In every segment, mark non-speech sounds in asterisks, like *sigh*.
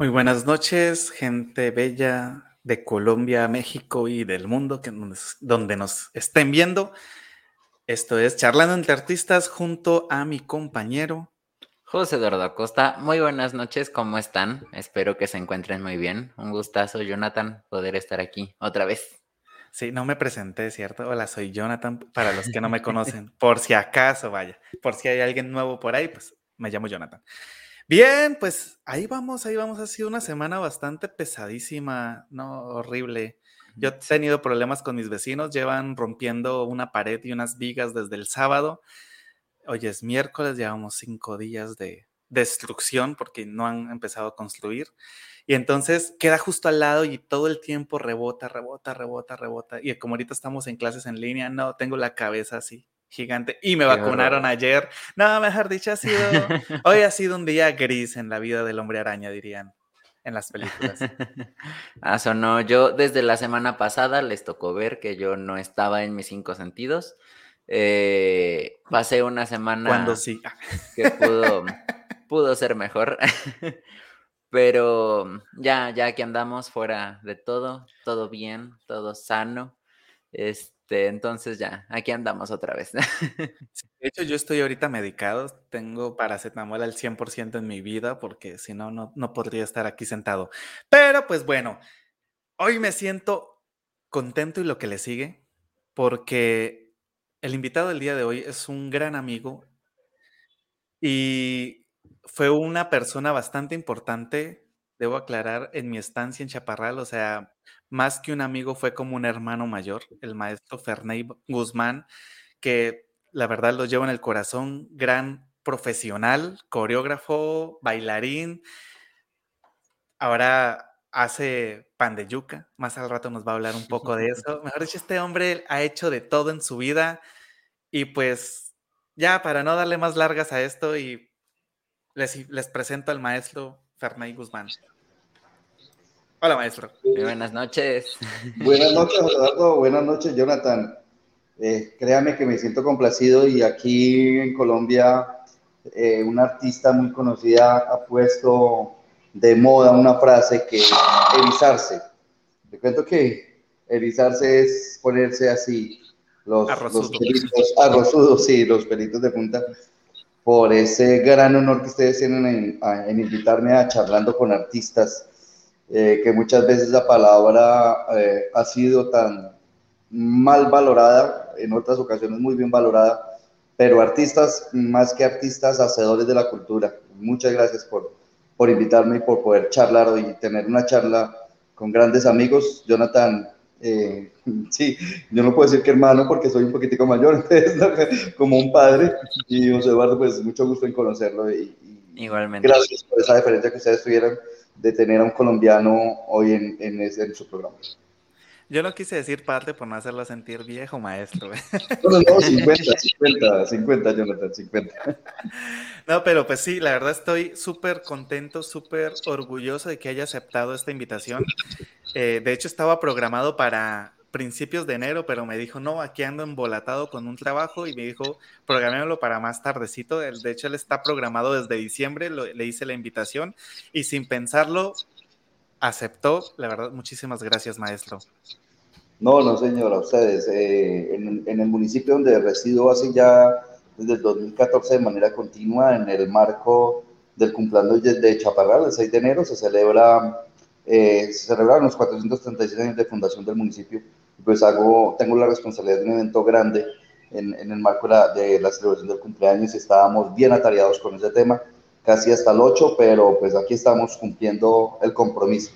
Muy buenas noches, gente bella de Colombia, México y del mundo que donde nos estén viendo. Esto es Charlando entre Artistas junto a mi compañero José Eduardo Acosta. Muy buenas noches, ¿cómo están? Espero que se encuentren muy bien. Un gustazo, Jonathan, poder estar aquí otra vez. Sí, no me presenté, ¿cierto? Hola, soy Jonathan, para los que no me *laughs* conocen, por si acaso, vaya, por si hay alguien nuevo por ahí, pues me llamo Jonathan. Bien, pues ahí vamos, ahí vamos. Ha sido una semana bastante pesadísima, no horrible. Yo he tenido problemas con mis vecinos, llevan rompiendo una pared y unas vigas desde el sábado. Hoy es miércoles, llevamos cinco días de destrucción porque no han empezado a construir. Y entonces queda justo al lado y todo el tiempo rebota, rebota, rebota, rebota. Y como ahorita estamos en clases en línea, no, tengo la cabeza así gigante. Y me vacunaron ayer. No, mejor dicho, ha sido. Hoy ha sido un día gris en la vida del hombre araña, dirían en las películas. *laughs* ah, sonó. Yo desde la semana pasada les tocó ver que yo no estaba en mis cinco sentidos. Eh, pasé una semana. Cuando sí. Que pudo, pudo ser mejor. Pero ya, ya que andamos fuera de todo, todo bien, todo sano. Este este, entonces ya, aquí andamos otra vez. *laughs* de hecho, yo estoy ahorita medicado, tengo paracetamol al 100% en mi vida porque si no, no podría estar aquí sentado. Pero pues bueno, hoy me siento contento y lo que le sigue porque el invitado del día de hoy es un gran amigo y fue una persona bastante importante, debo aclarar, en mi estancia en Chaparral, o sea, más que un amigo, fue como un hermano mayor, el maestro Ferney Guzmán, que la verdad lo llevo en el corazón, gran profesional, coreógrafo, bailarín. Ahora hace pan de yuca, más al rato nos va a hablar un poco de *laughs* eso. Mejor dicho, este hombre ha hecho de todo en su vida y pues ya para no darle más largas a esto y les, les presento al maestro Ferney Guzmán. Hola, maestro. buenas noches. *laughs* Buenas noches, Eduardo. Buenas noches, Jonathan. Eh, créame que me siento complacido y aquí en Colombia eh, una artista muy conocida ha puesto de moda una frase que es erizarse. Te cuento que erizarse es ponerse así los, los pelitos, arrozudos, sí, los pelitos de punta por ese gran honor que ustedes tienen en, en invitarme a charlando con artistas eh, que muchas veces la palabra eh, ha sido tan mal valorada, en otras ocasiones muy bien valorada, pero artistas, más que artistas, hacedores de la cultura. Muchas gracias por, por invitarme y por poder charlar y tener una charla con grandes amigos. Jonathan, eh, *laughs* sí, yo no puedo decir que hermano porque soy un poquitico mayor, *laughs* entonces, como un padre. Y José Eduardo, pues mucho gusto en conocerlo. Y, Igualmente. Gracias por esa diferencia que ustedes tuvieron de tener a un colombiano hoy en, en, ese, en su programa. Yo no quise decir parte por no hacerlo sentir viejo, maestro. *laughs* No, no, no, 50, 50, 50, Jonathan, 50. No, pero pues sí, la verdad estoy súper contento, súper orgulloso de que haya aceptado esta invitación. Eh, de hecho, estaba programado para principios de enero, pero me dijo, no, aquí ando embolatado con un trabajo y me dijo, programémoslo para más tardecito. De hecho, él está programado desde diciembre, le hice la invitación y sin pensarlo, aceptó. La verdad, muchísimas gracias, maestro. No, no, señora, ustedes. Eh, en, el municipio donde resido hace ya desde el 2014 de manera continua, en el marco del cumpleaños de Chaparral, el 6 de enero, se celebra eh, se celebraron los 436 años de fundación del municipio, pues hago, tengo la responsabilidad de un evento grande en, en el marco de la, de la, celebración del cumpleaños y estábamos bien atareados con ese tema, casi hasta el 8, pero pues aquí estamos cumpliendo el compromiso.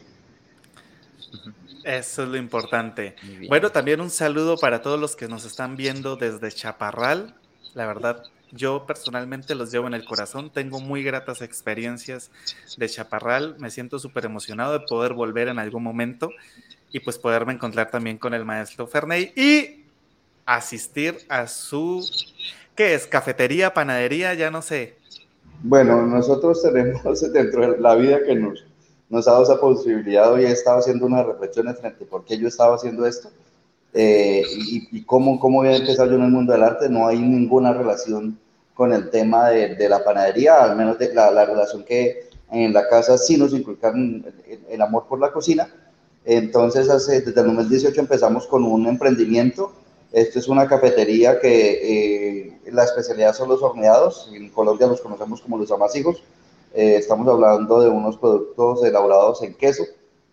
Eso es lo importante. Bueno, también un saludo para todos los que nos están viendo desde Chaparral. La verdad, yo personalmente los llevo en el corazón, tengo muy gratas experiencias de Chaparral, me siento súper emocionado de poder volver en algún momento y pues poderme encontrar también con el maestro Ferney y asistir a su, ¿qué es? Cafetería, panadería, ya no sé. Bueno, nosotros tenemos *laughs* dentro de la vida que nos, nos ha dado esa posibilidad, hoy he estado haciendo unas reflexiones frente a por qué yo estaba haciendo esto eh, y, y, cómo, cómo voy a empezar yo en el mundo del arte, no hay ninguna relación con el tema de, la panadería, al menos de la, la, relación que en la casa sí nos inculcaron el, amor por la cocina. Entonces, desde el 2018 empezamos con un emprendimiento. Esto es una cafetería que eh, la especialidad son los horneados. En Colombia los conocemos como los amasijos. Eh, estamos hablando de unos productos elaborados en queso,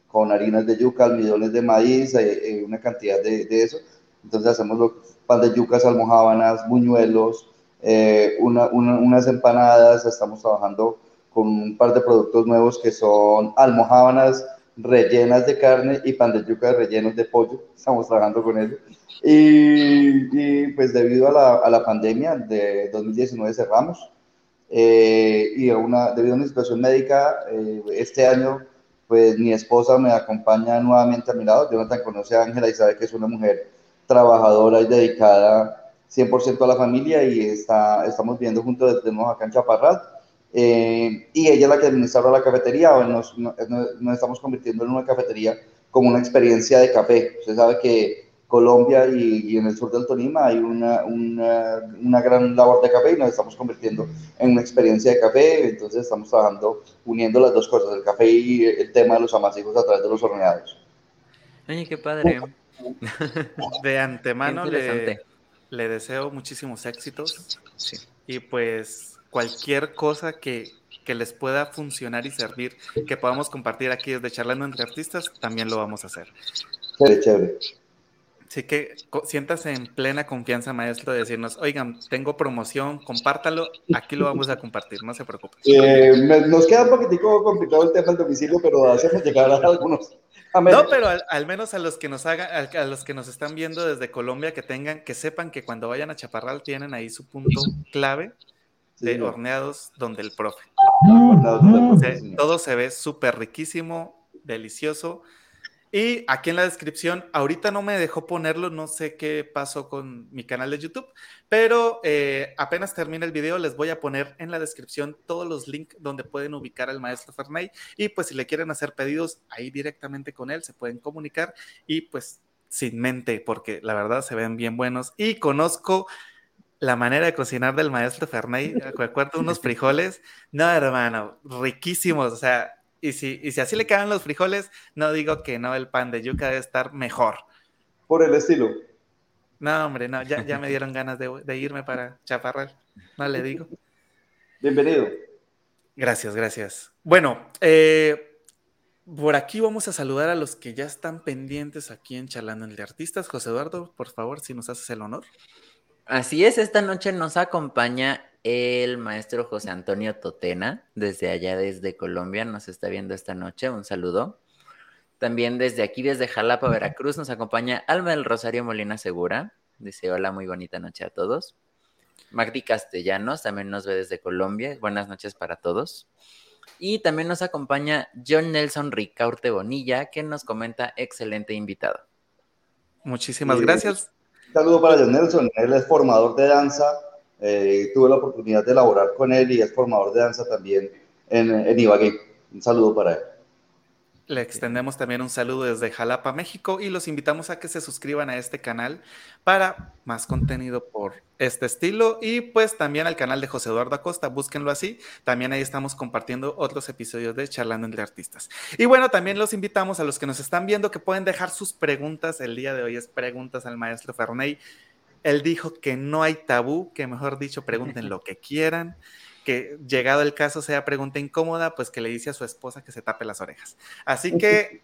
con harinas de yuca, almidones de maíz, eh, una cantidad de, de, eso. Entonces hacemos los pan de yucas, almohábanas, buñuelos, unas empanadas. Estamos trabajando con un par de productos nuevos que son almohábanas rellenas de carne y pan de yuca rellenos de pollo. Estamos trabajando con eso. Y, pues debido a la, a la, pandemia de 2019 cerramos. Eh, y a una, debido a una situación médica, eh, este año pues mi esposa me acompaña nuevamente a mi lado. Jonathan conoce a Ángela y sabe que es una mujer trabajadora y dedicada 100% a la familia y está, estamos viviendo juntos desde nuevo acá en Chaparral eh, y ella es la que administra la cafetería, o nos, nos, estamos convirtiendo en una cafetería como una experiencia de café. Usted sabe que Colombia y, en el sur del Tolima hay una, una, una, gran labor de café y nos estamos convirtiendo en una experiencia de café, entonces estamos trabajando uniendo las dos cosas, el café y el tema de los amasijos a través de los horneados. Oye, qué padre. *laughs* De antemano le, le, deseo muchísimos éxitos sí. y pues cualquier cosa que, les pueda funcionar y servir, que podamos compartir aquí desde Charlando entre Artistas, también lo vamos a hacer. Chévere, chévere. Así que siéntase en plena confianza, maestro, de decirnos, oigan, tengo promoción, compártalo, aquí lo vamos a compartir, no se preocupe. Eh, nos queda un poquitico complicado el tema del domicilio, pero hacemos llegar a algunos. No, pero al, menos a los que nos hagan, a los que nos están viendo desde Colombia, que tengan, que sepan que cuando vayan a Chaparral tienen ahí su punto clave de horneados donde el profe. todo se ve súper riquísimo, delicioso. Y aquí en la descripción, ahorita no me dejó ponerlo, no sé qué pasó con mi canal de YouTube, pero eh, apenas termine el video les voy a poner en la descripción todos los links donde pueden ubicar al maestro Fernay y pues si le quieren hacer pedidos ahí directamente con él, se pueden comunicar. Y pues sin mente, porque la verdad se ven bien buenos. Y conozco la manera de cocinar del maestro Fernay, recuerdo *laughs* unos frijoles, no hermano, riquísimos, o sea, y si, y si así le quedan los frijoles, no digo que no, el pan de yuca debe estar mejor. Por el estilo. No, hombre, no, ya, ya me dieron ganas de, irme para Chaparral, no le digo. Bienvenido. Gracias, gracias. Bueno, eh, por aquí vamos a saludar a los que ya están pendientes aquí en Charlando de Artistas. José Eduardo, por favor, si nos haces el honor. Así es, esta noche nos acompaña el maestro José Antonio Totena, desde allá, desde Colombia, nos está viendo esta noche, un saludo. También desde aquí, desde Jalapa, Veracruz, nos acompaña Alma del Rosario Molina Segura, dice hola, muy bonita noche a todos. Magdi Castellanos también nos ve desde Colombia, buenas noches para todos. Y también nos acompaña John Nelson Ricaurte Bonilla, que nos comenta excelente invitado. Muchísimas gracias. Saludo para John Nelson, él es formador de danza, eh, tuve la oportunidad de elaborar con él y es formador de danza también en, en Ibagué. Un saludo para él. Le extendemos también un saludo desde Jalapa, México, y los invitamos a que se suscriban a este canal para más contenido por este estilo y pues también al canal de José Eduardo Acosta, búsquenlo así. También ahí estamos compartiendo otros episodios de Charlando entre Artistas. Y bueno, también los invitamos a los que nos están viendo que pueden dejar sus preguntas. El día de hoy es preguntas al maestro Ferney. Él dijo que no hay tabú, que mejor dicho, pregunten lo que quieran que llegado el caso sea pregunta incómoda, pues que le dice a su esposa que se tape las orejas. Así que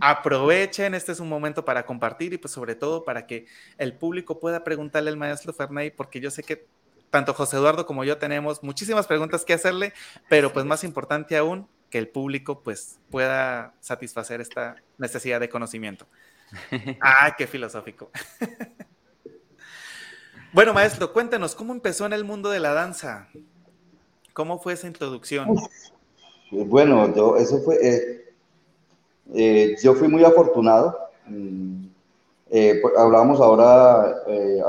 aprovechen, este es un momento para compartir y pues sobre todo para que el público pueda preguntarle al maestro Fernay, porque yo sé que tanto José Eduardo como yo tenemos muchísimas preguntas que hacerle, pero pues más importante aún, que el público pues pueda satisfacer esta necesidad de conocimiento. *laughs* Ah, qué filosófico. *laughs* bueno, maestro, cuéntenos, ¿cómo empezó en el mundo de la danza? ¿Cómo fue esa introducción? Bueno, yo, eso fue, eh, eh, yo fui muy afortunado. Mm, eh, pues, hablábamos ahora,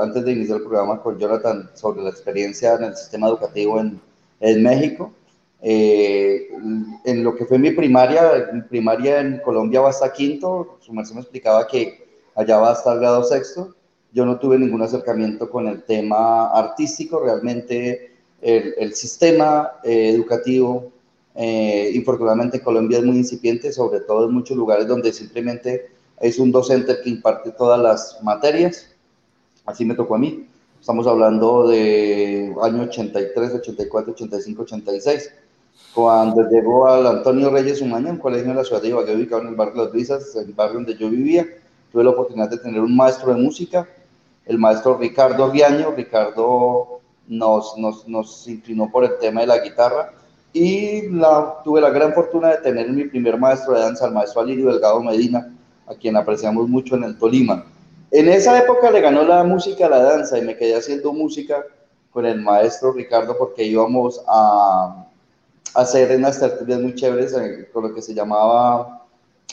antes de iniciar el programa con Jonathan, sobre la experiencia en el sistema educativo en, en México. en lo que fue mi primaria, mi primaria en Colombia va hasta quinto, su merced me explicaba que allá va hasta el grado sexto. Yo no tuve ningún acercamiento con el tema artístico, realmente el, sistema eh, educativo Eh, infortunadamente Colombia es muy incipiente, sobre todo en muchos lugares donde simplemente es un docente que imparte todas las materias. Así me tocó a mí. Estamos hablando de año 83, 84, 85, 86. Cuando llegó al Antonio Reyes un año, un colegio en la ciudad de Ibagué, ubicado en el barrio Las Brisas, el barrio donde yo vivía, tuve la oportunidad de tener un maestro de música, el maestro Ricardo Aguiaño. Ricardo nos, nos, nos inclinó por el tema de la guitarra y tuve la gran fortuna de tener mi primer maestro de danza, el maestro Alirio Delgado Medina, a quien apreciamos mucho en el Tolima. En esa época le ganó la música a la danza y me quedé haciendo música con el maestro Ricardo porque íbamos a, hacer unas tertulias muy chéveres eh, con lo que se llamaba,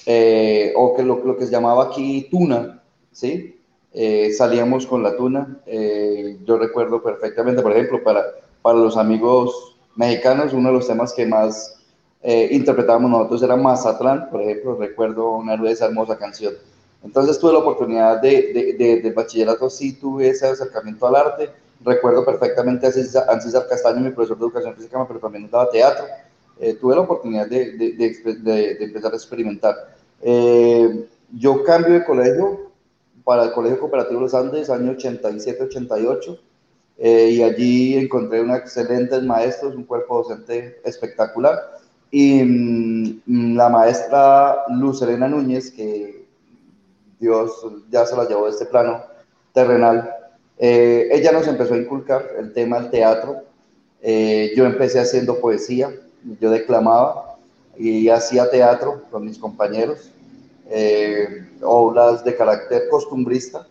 eh, o que lo, lo, que se llamaba aquí tuna, ¿sí? Eh, salíamos con la tuna. yo recuerdo perfectamente, por ejemplo, para, para los amigos mexicanos, uno de los temas que más interpretábamos nosotros era Mazatlán, por ejemplo, recuerdo una de esa hermosa canción. Entonces tuve la oportunidad de, de, de, bachillerato, sí tuve ese acercamiento al arte. Recuerdo perfectamente a César Castaño, mi profesor de educación física, pero también daba teatro. Eh, tuve la oportunidad de, empezar a experimentar. Eh, yo cambio de colegio para el Colegio Cooperativo Los Andes, año 87-88, eh, y allí encontré unos excelentes maestros, un cuerpo docente espectacular, y mm, la maestra Luz Elena Núñez, que Dios ya se la llevó de este plano terrenal. Eh, ella nos empezó a inculcar el tema del teatro. Eh, yo empecé haciendo poesía, yo declamaba y hacía teatro con mis compañeros, eh, obras de carácter costumbrista.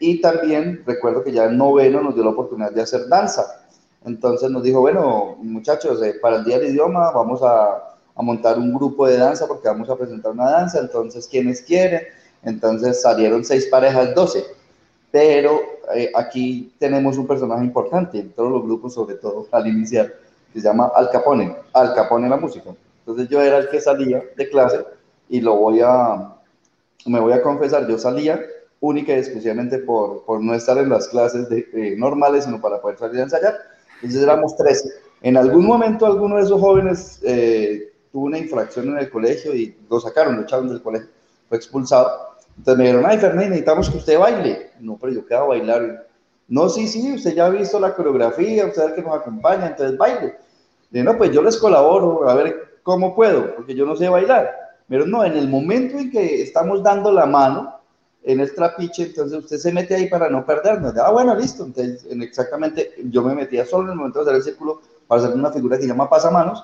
y también recuerdo que ya en noveno nos dio la oportunidad de hacer danza. Entonces nos dijo, bueno, muchachos, para el Día del Idioma vamos a a montar un grupo de danza porque vamos a presentar una danza, entonces, ¿quiénes quieren? Entonces salieron seis parejas, doce. Pero eh, aquí tenemos un personaje importante en todos los grupos, sobre todo al iniciar, que se llama Al Capone, Al Capone la música. Entonces yo era el que salía de clase y lo voy a, me voy a confesar, yo salía única y exclusivamente por, por no estar en las clases de, eh, normales, sino para poder salir a ensayar. Entonces éramos 13. En algún momento alguno de esos jóvenes eh, tuvo una infracción en el colegio y lo sacaron, lo echaron del colegio, fue expulsado. Entonces me dijeron, ay, Fernández, necesitamos que usted baile. No, pero yo quedo a bailar. No, sí, sí, usted ya ha visto la coreografía, usted es el que nos acompaña, entonces baile. Dije, no, pues yo les colaboro, a ver cómo puedo, porque yo no sé bailar. Pero no, en el momento en que estamos dando la mano en el trapiche, entonces usted se mete ahí para no perdernos. Ah, bueno, listo. Entonces, exactamente, yo me metía solo en el momento de hacer el círculo para hacer una figura que se llama pasamanos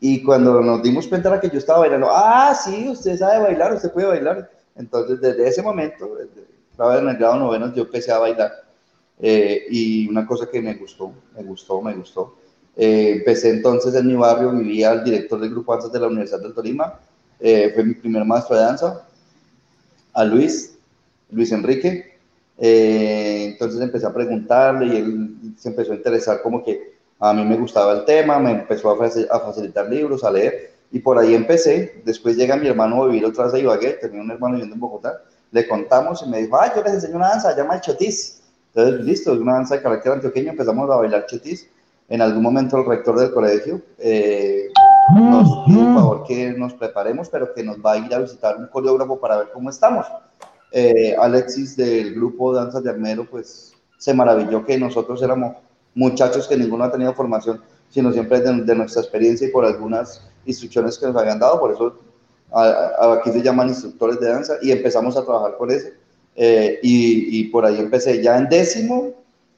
y cuando nos dimos cuenta era que yo estaba bailando, ah, sí, usted sabe bailar, usted puede bailar. Entonces, desde ese momento, estaba en el grado noveno, yo empecé a bailar. Eh, y una cosa que me gustó, me gustó, me gustó. Eh, empecé entonces en mi barrio, vivía el director del grupo danzas de la Universidad del Tolima, eh, fue mi primer maestro de danza, a Luis, Luis Enrique. entonces empecé a preguntarle y él se empezó a interesar como que a mí me gustaba el tema, me empezó a, facilitar libros, a leer, y por ahí empecé. Después llega mi hermano a vivir otra vez a Ibagué, tenía un hermano viviendo en Bogotá, le contamos y me dijo, ah, yo les enseño una danza, llama el chotis. Entonces, listo, es una danza de carácter antioqueño, empezamos a bailar chotis. En algún momento el rector del colegio eh, nos por favor que nos preparemos, pero que nos va a ir a visitar un coreógrafo para ver cómo estamos. Eh, Alexis del grupo Danzas de Armero, pues se maravilló que nosotros éramos muchachos que ninguno ha tenido formación, sino siempre de, nuestra experiencia y por algunas instrucciones que nos habían dado, por eso aquí se llaman instructores de danza y empezamos a trabajar por eso. Eh, y, por ahí empecé ya en décimo.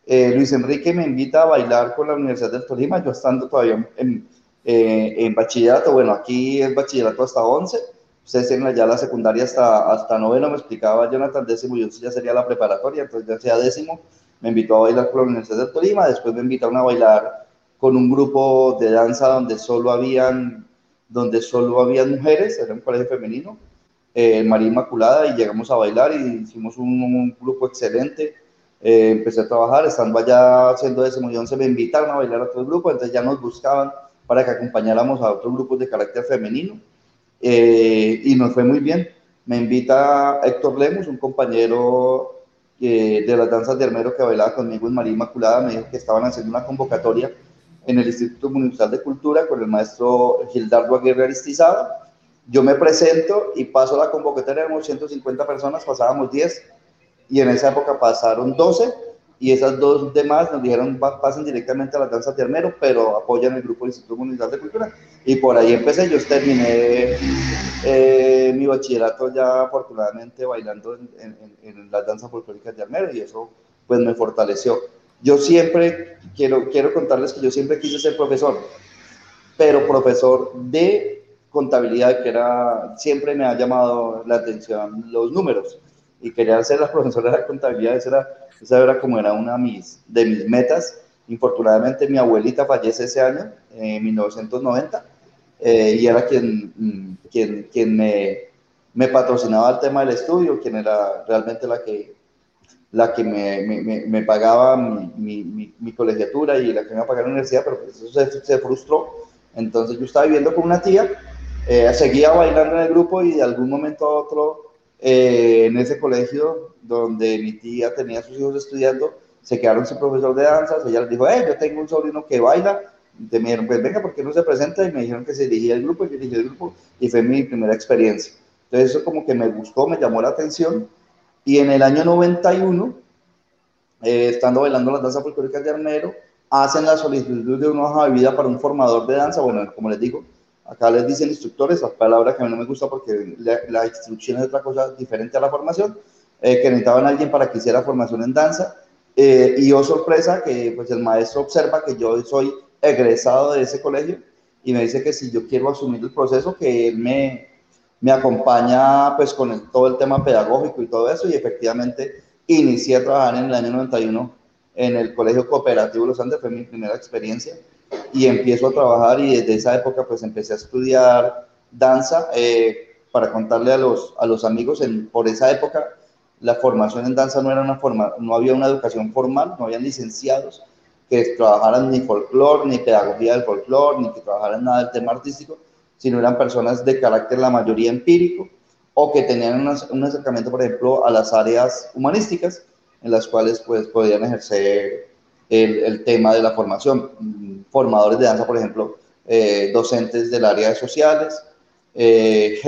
Eh, Luis Enrique me invita a bailar con la Universidad del Tolima, yo estando todavía en, eh, en bachillerato, bueno, aquí es bachillerato hasta 11, ustedes tienen ya la secundaria hasta, hasta noveno, me explicaba Jonathan décimo, yo ya sería la preparatoria, entonces ya sea décimo, me invitó a bailar con la Universidad de Tolima, después me invitaron a bailar con un grupo de danza donde solo habían, donde solo habían mujeres, era un colegio femenino, eh, María Inmaculada, y llegamos a bailar y hicimos un, grupo excelente. Eh, empecé a trabajar, estando allá haciendo ese millón, se me invitaron a bailar a otro grupo, entonces ya nos buscaban para que acompañáramos a otros grupos de carácter femenino eh, y nos fue muy bien. Me invita Héctor Lemus, un compañero de las danzas de Hermero que bailaba conmigo en María Inmaculada, me dijo que estaban haciendo una convocatoria en el Instituto Municipal de Cultura con el maestro Gildardo Aguirre Aristizada. Yo me presento y paso la convocatoria, éramos 150 personas, pasábamos 10 y en esa época pasaron 12 y esas dos demás nos dijeron pasen directamente a la danza de pero apoyan el grupo del Instituto Municipal de Cultura. Y por ahí empecé, yo terminé eh, mi bachillerato ya afortunadamente bailando en, en, en las danzas folclóricas de Armero y eso pues me fortaleció. Yo siempre, quiero, quiero contarles que yo siempre quise ser profesor, pero profesor de contabilidad, que era, siempre me ha llamado la atención los números y quería ser la *laughs* profesora de contabilidad, esa era, esa era como era una de mis, de mis metas. Infortunadamente mi abuelita fallece ese año, en 1990, eh, y era quien, mm, quien, quien me, me patrocinaba el tema del estudio, quien era realmente la que, la que me, me, me pagaba mi, mi, mi, colegiatura y la que me iba a pagar la universidad, pero pues eso se, se, frustró. Entonces yo estaba viviendo con una tía, eh, seguía bailando en el grupo y de algún momento a otro eh, en ese colegio donde mi tía tenía sus hijos estudiando, se quedaron sin profesor de danzas, ella les dijo, eh, yo tengo un sobrino que baila, y me dijeron, pues venga, ¿por qué no se presenta? Y me dijeron que se dirigía el grupo, y yo dirigí el grupo, y fue mi primera experiencia. Entonces eso como que me gustó, me llamó la atención, y en el año 91, eh, estando bailando las danzas folclóricas de Armero, hacen la solicitud de una hoja de vida para un formador de danza, bueno, como les digo, Acá les dicen instructores, la palabra que a mí no me gusta porque la, instrucción es otra cosa diferente a la formación, eh, que necesitaban a alguien para que hiciera formación en danza. Eh, y oh sorpresa que pues el maestro observa que yo soy egresado de ese colegio y me dice que si yo quiero asumir el proceso, que él me, me acompaña pues con todo el tema pedagógico y todo eso. Y efectivamente inicié a trabajar en el año 91 en el Colegio Cooperativo Los Andes, fue mi primera experiencia y empiezo a trabajar y desde esa época pues empecé a estudiar danza. Eh, para contarle a los, a los amigos, en, por esa época la formación en danza no era una forma, no había una educación formal, no había licenciados que trabajaran ni folclore, ni pedagogía del folclore, ni que trabajaran nada del tema artístico, sino eran personas de carácter la mayoría empírico o que tenían un acercamiento, por ejemplo, a las áreas humanísticas en las cuales pues podían ejercer el, el tema de la formación formadores de danza, por ejemplo, eh, docentes del área de sociales, eh,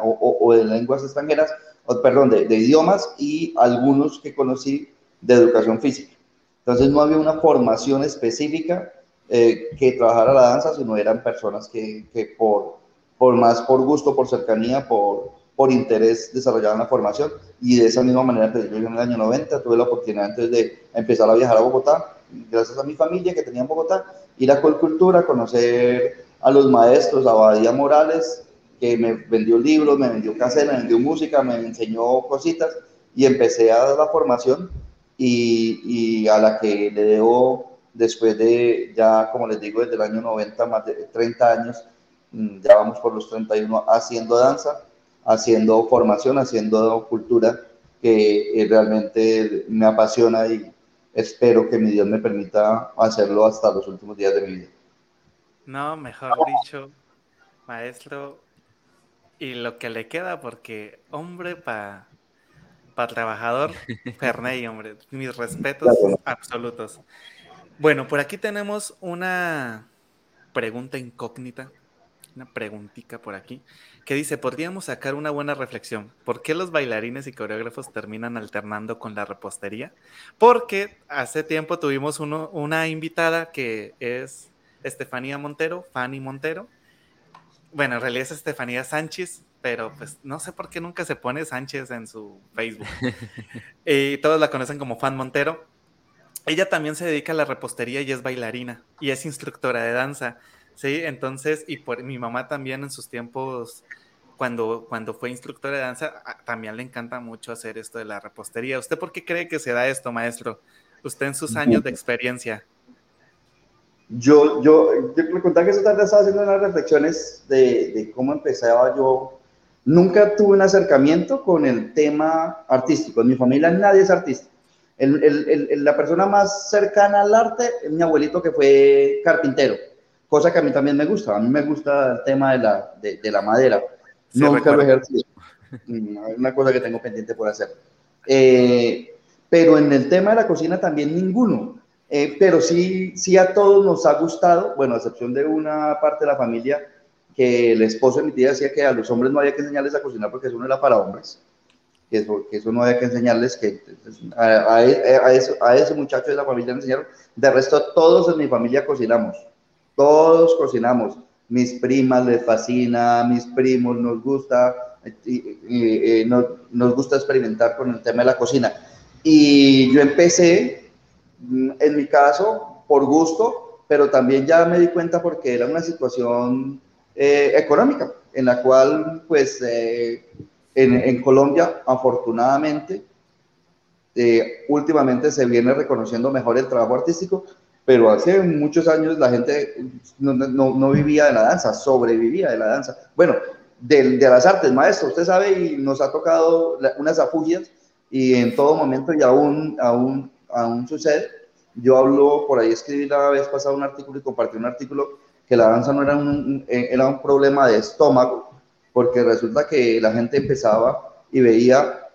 o, o, de lenguas extranjeras, o, perdón, de, de, idiomas y algunos que conocí de educación física. Entonces no había una formación específica eh, que trabajara la danza, sino eran personas que, que, por, por más por gusto, por cercanía, por, por interés desarrollaban la formación y de esa misma manera, pues, yo en el año 90 tuve la oportunidad antes de empezar a viajar a Bogotá, gracias a mi familia que tenía en Bogotá, ir a Colcultura, conocer a los maestros, a Badía Morales, que me vendió libros, me vendió casera, me vendió música, me enseñó cositas y empecé a dar la formación y, y, a la que le debo después de, ya como les digo, desde el año 90, más de 30 años, mm, ya vamos por los 31 haciendo danza, haciendo formación, haciendo cultura, que eh, realmente me apasiona y, espero que mi Dios me permita hacerlo hasta los últimos días de mi vida. No, mejor dicho, maestro, y lo que le queda, porque hombre para pa trabajador, *laughs* Ferney, hombre, mis respetos absolutos. Bueno, por aquí tenemos una pregunta incógnita, una preguntita por aquí que dice, podríamos sacar una buena reflexión. ¿Por qué los bailarines y coreógrafos terminan alternando con la repostería? Porque hace tiempo tuvimos uno, una invitada que es Estefanía Montero, Fanny Montero. Bueno, en realidad es Estefanía Sánchez, pero pues no sé por qué nunca se pone Sánchez en su Facebook. *laughs* y todos la conocen como Fan Montero. Ella también se dedica a la repostería y es bailarina y es instructora de danza. Sí, entonces, y por mi mamá también en sus tiempos, cuando, cuando fue instructora de danza, también le encanta mucho hacer esto de la repostería. ¿Usted por qué cree que se da esto, maestro? Usted en sus años de experiencia. Yo, yo, yo le contaba que esta tarde estaba haciendo unas reflexiones de, de cómo empezaba yo. Nunca tuve un acercamiento con el tema artístico. En mi familia nadie es artista. El, el, el, la persona más cercana al arte es mi abuelito que fue carpintero cosa que a mí también me gusta. A mí me gusta el tema de la, de, de la madera. no Nunca lo ejercido. Mm, una cosa que tengo pendiente por hacer. Eh, pero en el tema de la cocina también ninguno. Eh, pero sí, sí a todos nos ha gustado, bueno, a excepción de una parte de la familia, que el esposo de mi tía decía que a los hombres no había que enseñarles a cocinar porque eso no era para hombres, que eso, que eso no había que enseñarles, que a, a, eso, a ese muchacho de la familia le enseñaron. De resto, todos en mi familia cocinamos, todos cocinamos. Mis primas les fascina, mis primos nos gusta, nos gusta experimentar con el tema de la cocina. Y yo empecé Mm, en mi caso, por gusto, pero también ya me di cuenta porque era una situación eh, económica en la cual, pues, eh, en, Colombia, afortunadamente, eh, últimamente se viene reconociendo mejor el trabajo artístico, pero hace muchos años la gente no, no, no vivía de la danza, sobrevivía de la danza. Bueno, de, de, las artes, maestro, usted sabe, y nos ha tocado unas afugias, y en todo momento y aún, aún aún sucede. Yo hablo, por ahí escribí la vez pasada un artículo y compartí un artículo que la danza no era un, eh, era un problema de estómago, porque resulta que la gente empezaba y veía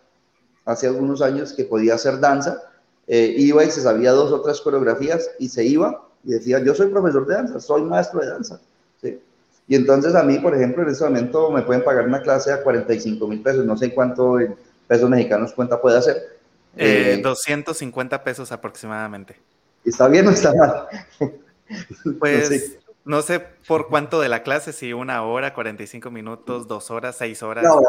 hace algunos años que podía hacer danza, eh, iba y se sabía dos o tres coreografías y se iba y decía, yo soy profesor de danza, soy maestro de danza. ¿sí? Y entonces a mí, por ejemplo, en este momento me pueden pagar una clase a 45 mil pesos, no sé cuánto en pesos mexicanos cuenta puede hacer, 250 eh, pesos aproximadamente. ¿Está bien o está mal? *laughs* Pues no sé. Por cuánto de la clase, si una hora, 45 minutos, dos horas, seis horas. No,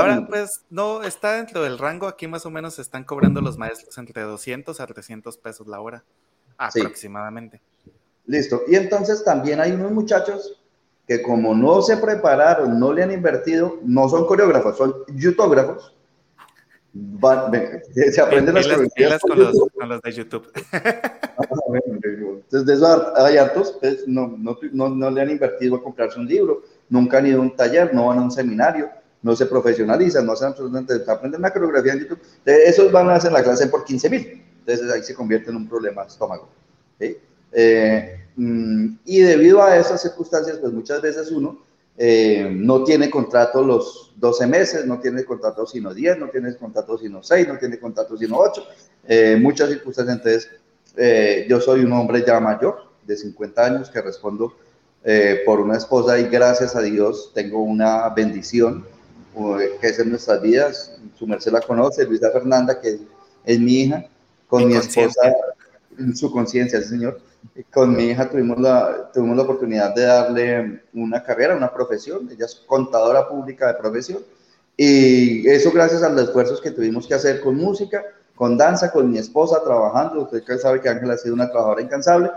Ahora, pues no, está dentro del rango. Aquí más o menos están cobrando los maestros entre 200 a 300 pesos la hora, aproximadamente. Listo. Y entonces también hay unos muchachos que como no se prepararon, no le han invertido, no son coreógrafos, son yoututógrafos *laughs* se aprenden las coreografías con los, con los, de YouTube. *laughs* Entonces, de eso hay hartos, pues, no, no, no, no, le han invertido a comprarse un libro, nunca han ido a un taller, no van a un seminario, no se profesionalizan, no absolutamente, aprenden la coreografía en YouTube. esos van a hacer la clase por 15 mil, entonces ahí se convierte en un problema estómago. Eh, mm, y debido a esas circunstancias, pues muchas veces uno eh, no tiene contrato los 12 meses, no tiene contrato sino 10, no tiene contrato sino 6, no tiene contrato sino 8, eh, muchas circunstancias. Entonces, eh, yo soy un hombre ya mayor, de 50 años, que respondo por una esposa y gracias a Dios tengo una bendición que es en nuestras vidas. Su merced la conoce, Luisa Fernanda, que es, mi hija, con mi, esposa, en su conciencia, Señor con mi hija tuvimos la, tuvimos la oportunidad de darle una carrera, una profesión. Ella es contadora pública de profesión. Y eso gracias a los esfuerzos que tuvimos que hacer con música, con danza, con mi esposa trabajando. Usted sabe que Ángela ha sido una trabajadora incansable.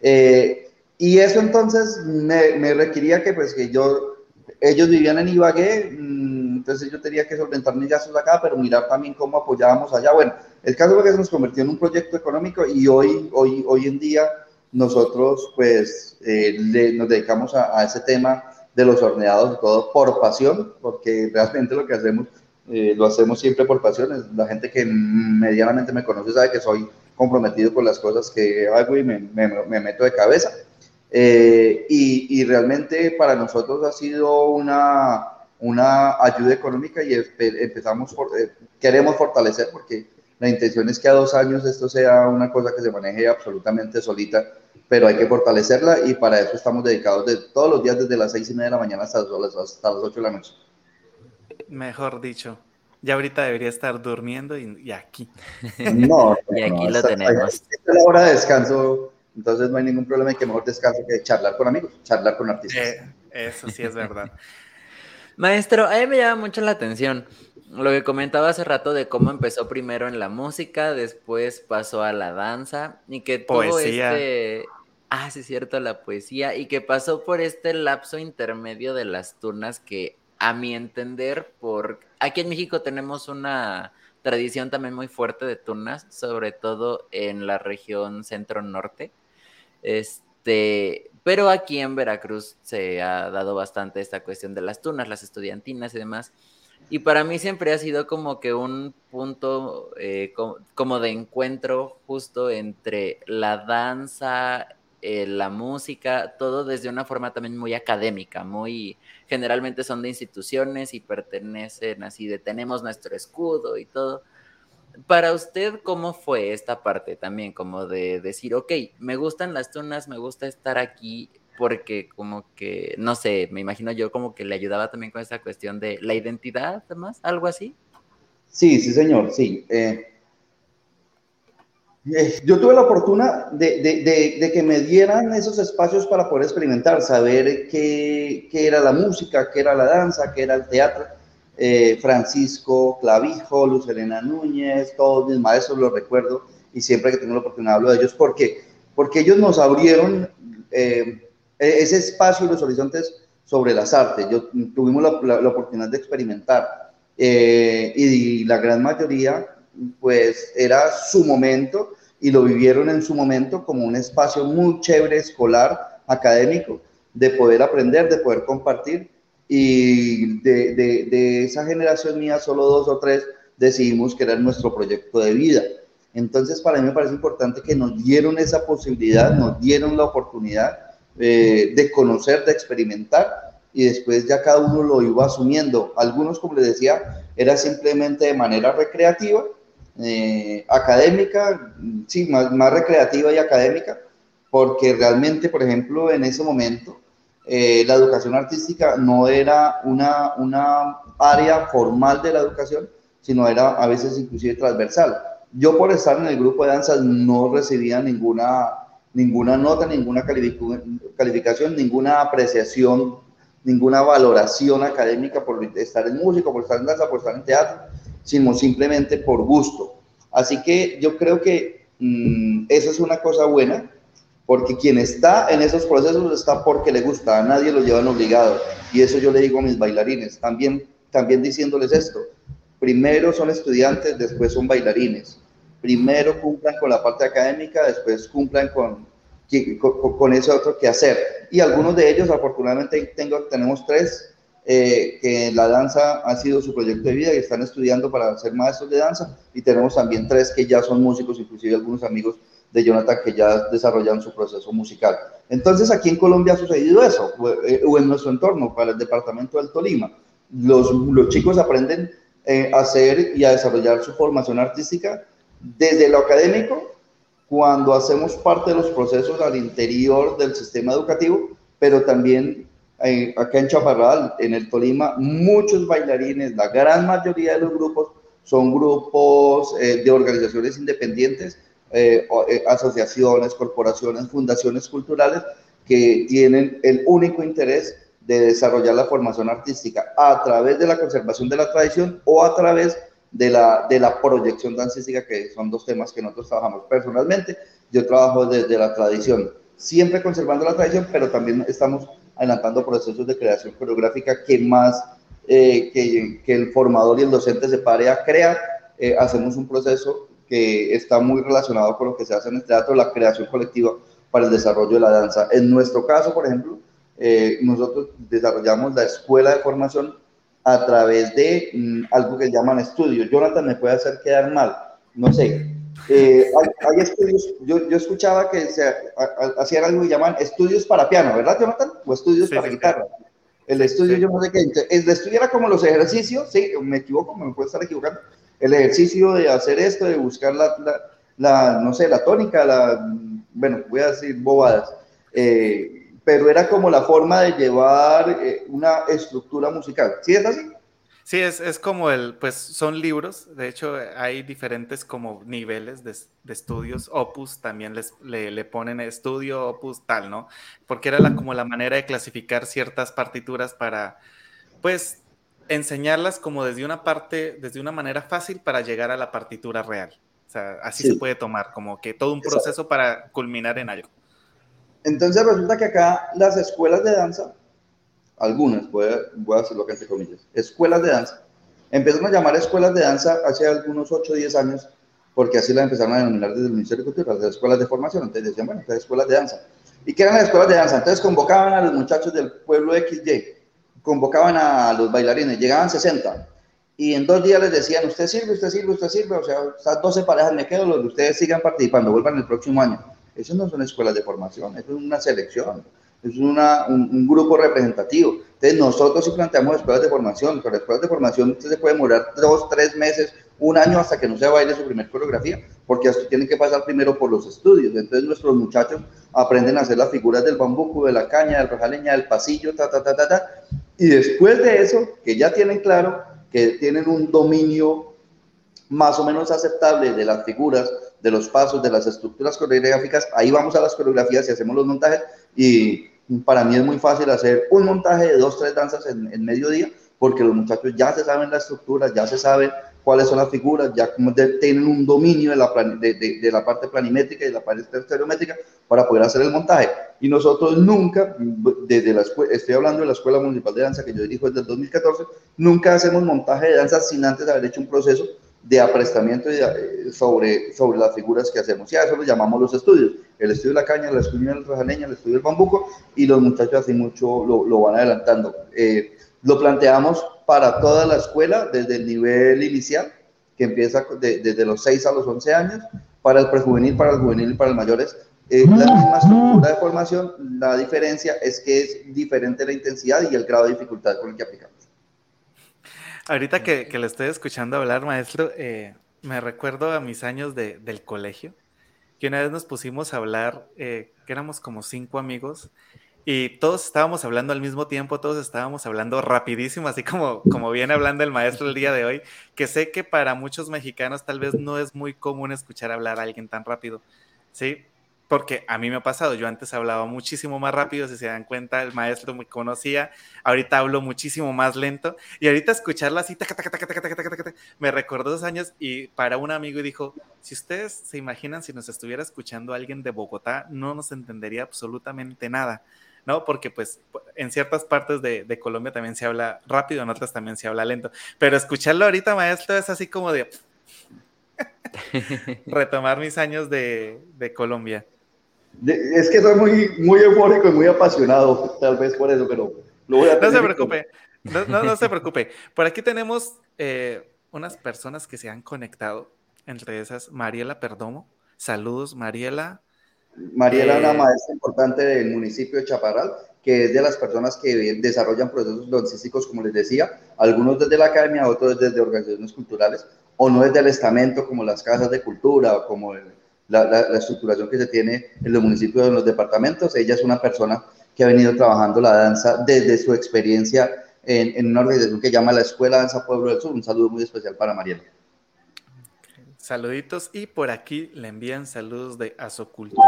Eh, y eso entonces me, requería que, pues, que yo, ellos vivían en Ibagué, mm, entonces yo tenía que solventar mis gastos acá, pero mirar también cómo apoyábamos allá. Bueno, el caso fue que se nos convirtió en un proyecto económico y hoy, hoy, hoy en día nosotros pues eh, nos dedicamos a, ese tema de los horneados y todo por pasión, porque realmente lo que hacemos eh, lo hacemos siempre por pasión. La gente que medianamente me conoce sabe que soy comprometido con las cosas que hago y me, me, meto de cabeza. Eh, y, y, realmente para nosotros ha sido una, una ayuda económica y empezamos por, queremos fortalecer porque la intención es que a dos años esto sea una cosa que se maneje absolutamente solita, pero hay que fortalecerla y para eso estamos dedicados de, todos los días desde las seis y media de la mañana hasta, hasta las ocho de la noche. Mejor dicho. Ya ahorita debería estar durmiendo y, aquí. *laughs* No, y aquí lo tenemos. Esta es la hora de descanso, entonces no hay ningún problema y que mejor descanso que charlar con amigos, charlar con artistas. Eh, eso sí es verdad. *laughs* Maestro, a mí me llama mucho la atención lo que comentaba hace rato de cómo empezó primero en la música, después pasó a la danza y que todo poesía. este ah, sí es cierto, la poesía y que pasó por este lapso intermedio de las turnas que a mi entender por aquí en México tenemos una tradición también muy fuerte de turnas, sobre todo en la región centro norte. Este, pero aquí en Veracruz se ha dado bastante esta cuestión de las turnas, las estudiantinas y demás. Y para mí siempre ha sido como que un punto eh, como, de encuentro justo entre la danza, eh, la música, todo desde una forma también muy académica, muy generalmente son de instituciones y pertenecen así tenemos nuestro escudo y todo. para usted, ¿cómo fue esta parte también? Como de decir, ok, me gustan las tunas, me gusta estar aquí, porque como que, no sé, me imagino yo como que le ayudaba también con esa cuestión de la identidad, además, algo así. Sí, sí, señor, sí. Eh, yo tuve la fortuna de, que me dieran esos espacios para poder experimentar, saber qué, era la música, qué era la danza, qué era el teatro. Eh, Francisco Clavijo, Luz Elena Núñez, todos mis maestros los recuerdo y siempre que tengo la oportunidad hablo de ellos porque, porque ellos nos abrieron eh, ese espacio y los horizontes sobre las artes. Yo, tuvimos la, la, oportunidad de experimentar y la gran mayoría pues era su momento y lo vivieron en su momento como un espacio muy chévere, escolar, académico, de poder aprender, de poder compartir. Y de, de, esa generación mía, solo dos o tres decidimos que era nuestro proyecto de vida. Entonces, para mí me parece importante que nos dieron esa posibilidad, nos dieron la oportunidad eh, de conocer, de experimentar, y después ya cada uno lo iba asumiendo. Algunos, como les decía, era simplemente de manera recreativa, eh, académica, sí, más, más, recreativa y académica, porque realmente, por ejemplo, en ese momento, eh, la educación artística no era una, una área formal de la educación, sino era a veces inclusive transversal. Yo por estar en el grupo de danzas no recibía ninguna, ninguna nota, ninguna calificación, ninguna apreciación, ninguna valoración académica por estar en música, por estar en danza, por estar en teatro sino simplemente por gusto. Así que yo creo que mm, eso es una cosa buena, porque quien está en esos procesos está porque le gusta, a nadie lo llevan obligado. Y eso yo le digo a mis bailarines, también, también diciéndoles esto. Primero son estudiantes, después son bailarines. Primero cumplan con la parte académica, después cumplan con, con, con ese otro que hacer. Y algunos de ellos, afortunadamente, tengo, tenemos tres eh, que la danza ha sido su proyecto de vida y están estudiando para ser maestros de danza. Y tenemos también tres que ya son músicos, inclusive algunos amigos de Jonathan que ya desarrollan su proceso musical. Entonces aquí en Colombia ha sucedido eso, eh, o en nuestro entorno, para el departamento del Tolima. Los, los chicos aprenden eh, a hacer y a desarrollar su formación artística desde lo académico, cuando hacemos parte de los procesos al interior del sistema educativo, pero también acá en Chaparral, en el Tolima, muchos bailarines, la gran mayoría de los grupos son grupos eh, de organizaciones independientes, eh, eh, asociaciones, corporaciones, fundaciones culturales que tienen el único interés de desarrollar la formación artística a través de la conservación de la tradición o a través de la, de la proyección dancística, que son dos temas que nosotros trabajamos personalmente. Yo trabajo desde la tradición, siempre conservando la tradición, pero también estamos adelantando procesos de creación coreográfica que más eh, que, que, el formador y el docente se pare a crear, eh, hacemos un proceso que está muy relacionado con lo que se hace en el teatro, la creación colectiva para el desarrollo de la danza. En nuestro caso, por ejemplo, eh, nosotros desarrollamos la escuela de formación a través de mm, algo que llaman estudios. Jonathan me puede hacer quedar mal, no sé, eh, hay, estudios, yo, yo, escuchaba que se hacían algo que llaman estudios para piano, ¿verdad, Jonathan? O estudios para guitarra. El estudio, yo no sé qué. El estudio era como los ejercicios, sí, me equivoco, me puedo estar equivocando. El ejercicio de hacer esto, de buscar la, la, no sé, la tónica, la, bueno, voy a decir bobadas. Eh, pero era como la forma de llevar eh, una estructura musical. ¿Sí es así? Sí, es, es, como el, pues son libros, de hecho hay diferentes como niveles de, de estudios, opus también les, le, le, ponen estudio, opus, tal, ¿no? Porque era la, como la manera de clasificar ciertas partituras para, pues, enseñarlas como desde una parte, desde una manera fácil para llegar a la partitura real. O sea, así se puede tomar, como que todo un proceso para culminar en algo. Entonces resulta que acá las escuelas de danza algunas, voy a, voy a hacerlo entre comillas, escuelas de danza. Empezaron a llamar escuelas de danza hace algunos 8 o 10 años, porque así las empezaron a denominar desde el Ministerio de Cultura, las escuelas de formación. Entonces decían, bueno, estas escuelas de danza. ¿Y qué eran las escuelas de danza? Entonces convocaban a los muchachos del pueblo XY, convocaban a los bailarines, llegaban 60, y en dos días les decían, usted sirve, usted sirve, usted sirve, o sea, estas 12 parejas me quedo, los de ustedes sigan participando, vuelvan el próximo año. Eso no son escuelas de formación, eso es una selección es una, un, grupo representativo. Entonces nosotros sí planteamos escuelas de formación, pero escuelas de formación usted se puede demorar dos, tres meses, un año hasta que no se baile su primer coreografía, porque esto tiene que pasar primero por los estudios. Entonces nuestros muchachos aprenden a hacer las figuras del bambuco, de la caña, del rojaleña, del pasillo, ta, ta, ta, ta, ta. Y después de eso, que ya tienen claro, que tienen un dominio más o menos aceptable de las figuras, de los pasos, de las estructuras coreográficas, ahí vamos a las coreografías y hacemos los montajes y para mí es muy fácil hacer un montaje de dos, tres danzas en, en medio día, porque los muchachos ya se saben la estructura, ya se saben cuáles son las figuras, ya tienen un dominio de la, de, de, la parte planimétrica y de la parte estereométrica para poder hacer el montaje. Y nosotros nunca, desde la estoy hablando de la Escuela Municipal de Danza que yo dirijo desde el 2014, nunca hacemos montaje de danza sin antes haber hecho un proceso de aprestamiento eh, sobre, sobre las figuras que hacemos. Y a eso lo llamamos los estudios. El estudio de la caña, el estudio del rajaleña, el estudio del bambuco, y los muchachos así mucho lo, lo van adelantando. Eh, lo planteamos para toda la escuela, desde el nivel inicial, que empieza desde los 6 a los 11 años, para el prejuvenil, para el juvenil y para los mayores. Eh, la misma estructura de formación, la diferencia es que es diferente la intensidad y el grado de dificultad con el que aplicamos. Ahorita que, que le estoy escuchando hablar, maestro, eh, me recuerdo a mis años de, del colegio, que una vez nos pusimos a hablar, eh, que éramos como cinco amigos, y todos estábamos hablando al mismo tiempo, todos estábamos hablando rapidísimo, así como, como viene hablando el maestro el día de hoy, que sé que para muchos mexicanos tal vez no es muy común escuchar hablar a alguien tan rápido, ¿sí? Porque a mí me ha pasado, yo antes hablaba muchísimo más rápido, si se dan cuenta, el maestro me conocía, ahorita hablo muchísimo más lento, y ahorita escucharla así, me recordó dos años y para un amigo dijo, si ustedes se imaginan si nos estuviera escuchando alguien de Bogotá, no nos entendería absolutamente nada, ¿no? Porque pues en ciertas partes de, de Colombia también se habla rápido, en otras también se habla lento, pero escucharlo ahorita, maestro, es así como de... *laughs* retomar mis años de, de Colombia es que soy muy, muy eufórico y muy apasionado, tal vez por eso, pero lo voy a No se preocupe, no, se *laughs* preocupe. Por aquí tenemos eh, unas personas que se han conectado, entre esas Mariela Perdomo. Saludos, Mariela. Mariela es una eh, maestra importante del municipio de Chaparral, que es de las personas que desarrollan procesos dancísticos, como les decía, algunos desde la academia, otros desde organizaciones culturales, o no desde el estamento, como las casas de cultura, o como el, la, estructuración que se tiene en los municipios, en los departamentos. Ella es una persona que ha venido trabajando la danza desde su experiencia en, en una organización que llama la Escuela Danza Pueblo del Sur. Un saludo muy especial para Mariela. Saluditos y por aquí le envían saludos de Azoculto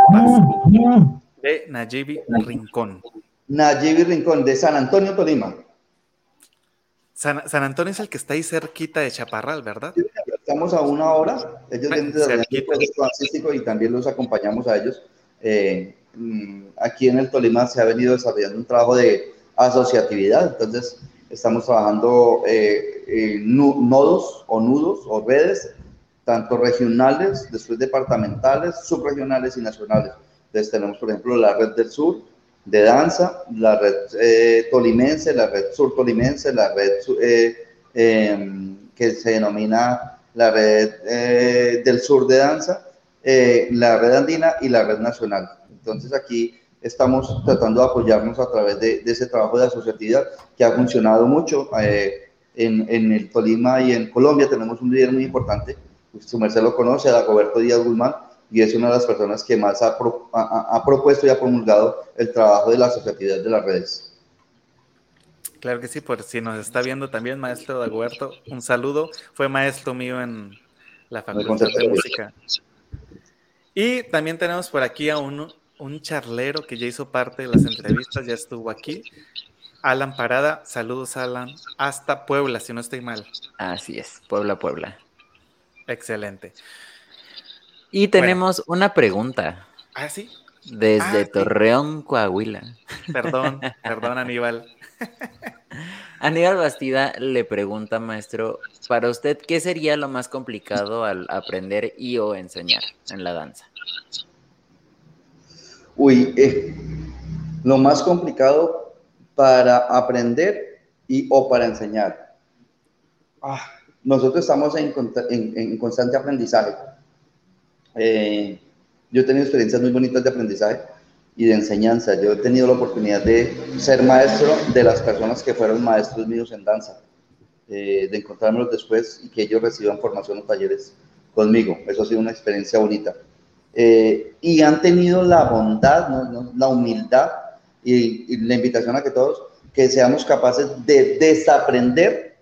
de Nayibi Rincón. Nayibi Rincón, de San Antonio, Tolima. San, Antonio es el que está ahí cerquita de Chaparral, ¿verdad? Estamos a una hora. Ellos vienen de y también los acompañamos a ellos. Eh, mm, aquí en el Tolima se ha venido desarrollando un trabajo de asociatividad, entonces estamos trabajando eh, en nodos o nudos o redes, tanto regionales, después departamentales, subregionales y nacionales. Entonces tenemos, por ejemplo, la red del sur, de danza, la red eh, tolimense, la red sur tolimense, la red eh, em, que se denomina la red eh, del sur de danza, la red andina y la red nacional. Entonces aquí estamos tratando de apoyarnos a través de, ese trabajo de asociatividad que ha funcionado mucho. En, en, el Tolima y en Colombia tenemos un líder muy importante, su merced lo conoce, Dagoberto Díaz Guzmán, y es una de las personas que más ha, ha, propuesto y ha promulgado el trabajo de la asociatividad de las redes. Claro que sí, por si nos está viendo también, maestro Dagoberto, un saludo. Fue maestro mío en la Facultad de Música. Y también tenemos por aquí a un, un charlero que ya hizo parte de las entrevistas, ya estuvo aquí. Alan Parada, saludos Alan, hasta Puebla, si no estoy mal. Así es, Puebla, Puebla. Excelente. Y tenemos una pregunta. Ah, sí. Desde ah, Torreón, Coahuila. Perdón, *laughs* perdón, Aníbal. Aníbal Bastida le pregunta, maestro, para usted, ¿qué sería lo más complicado al aprender y o enseñar en la danza? Uy, eh, lo más complicado para aprender y o para enseñar. Ah, nosotros estamos en constante aprendizaje. Eh, yo he tenido experiencias muy bonitas de aprendizaje y de enseñanza. Yo he tenido la oportunidad de ser maestro de las personas que fueron maestros míos en danza, eh, de encontrármelos después y que ellos reciban formación o talleres conmigo. Eso ha sido una experiencia bonita. Eh, y han tenido la bondad, la humildad y, la invitación a que todos que seamos capaces de desaprender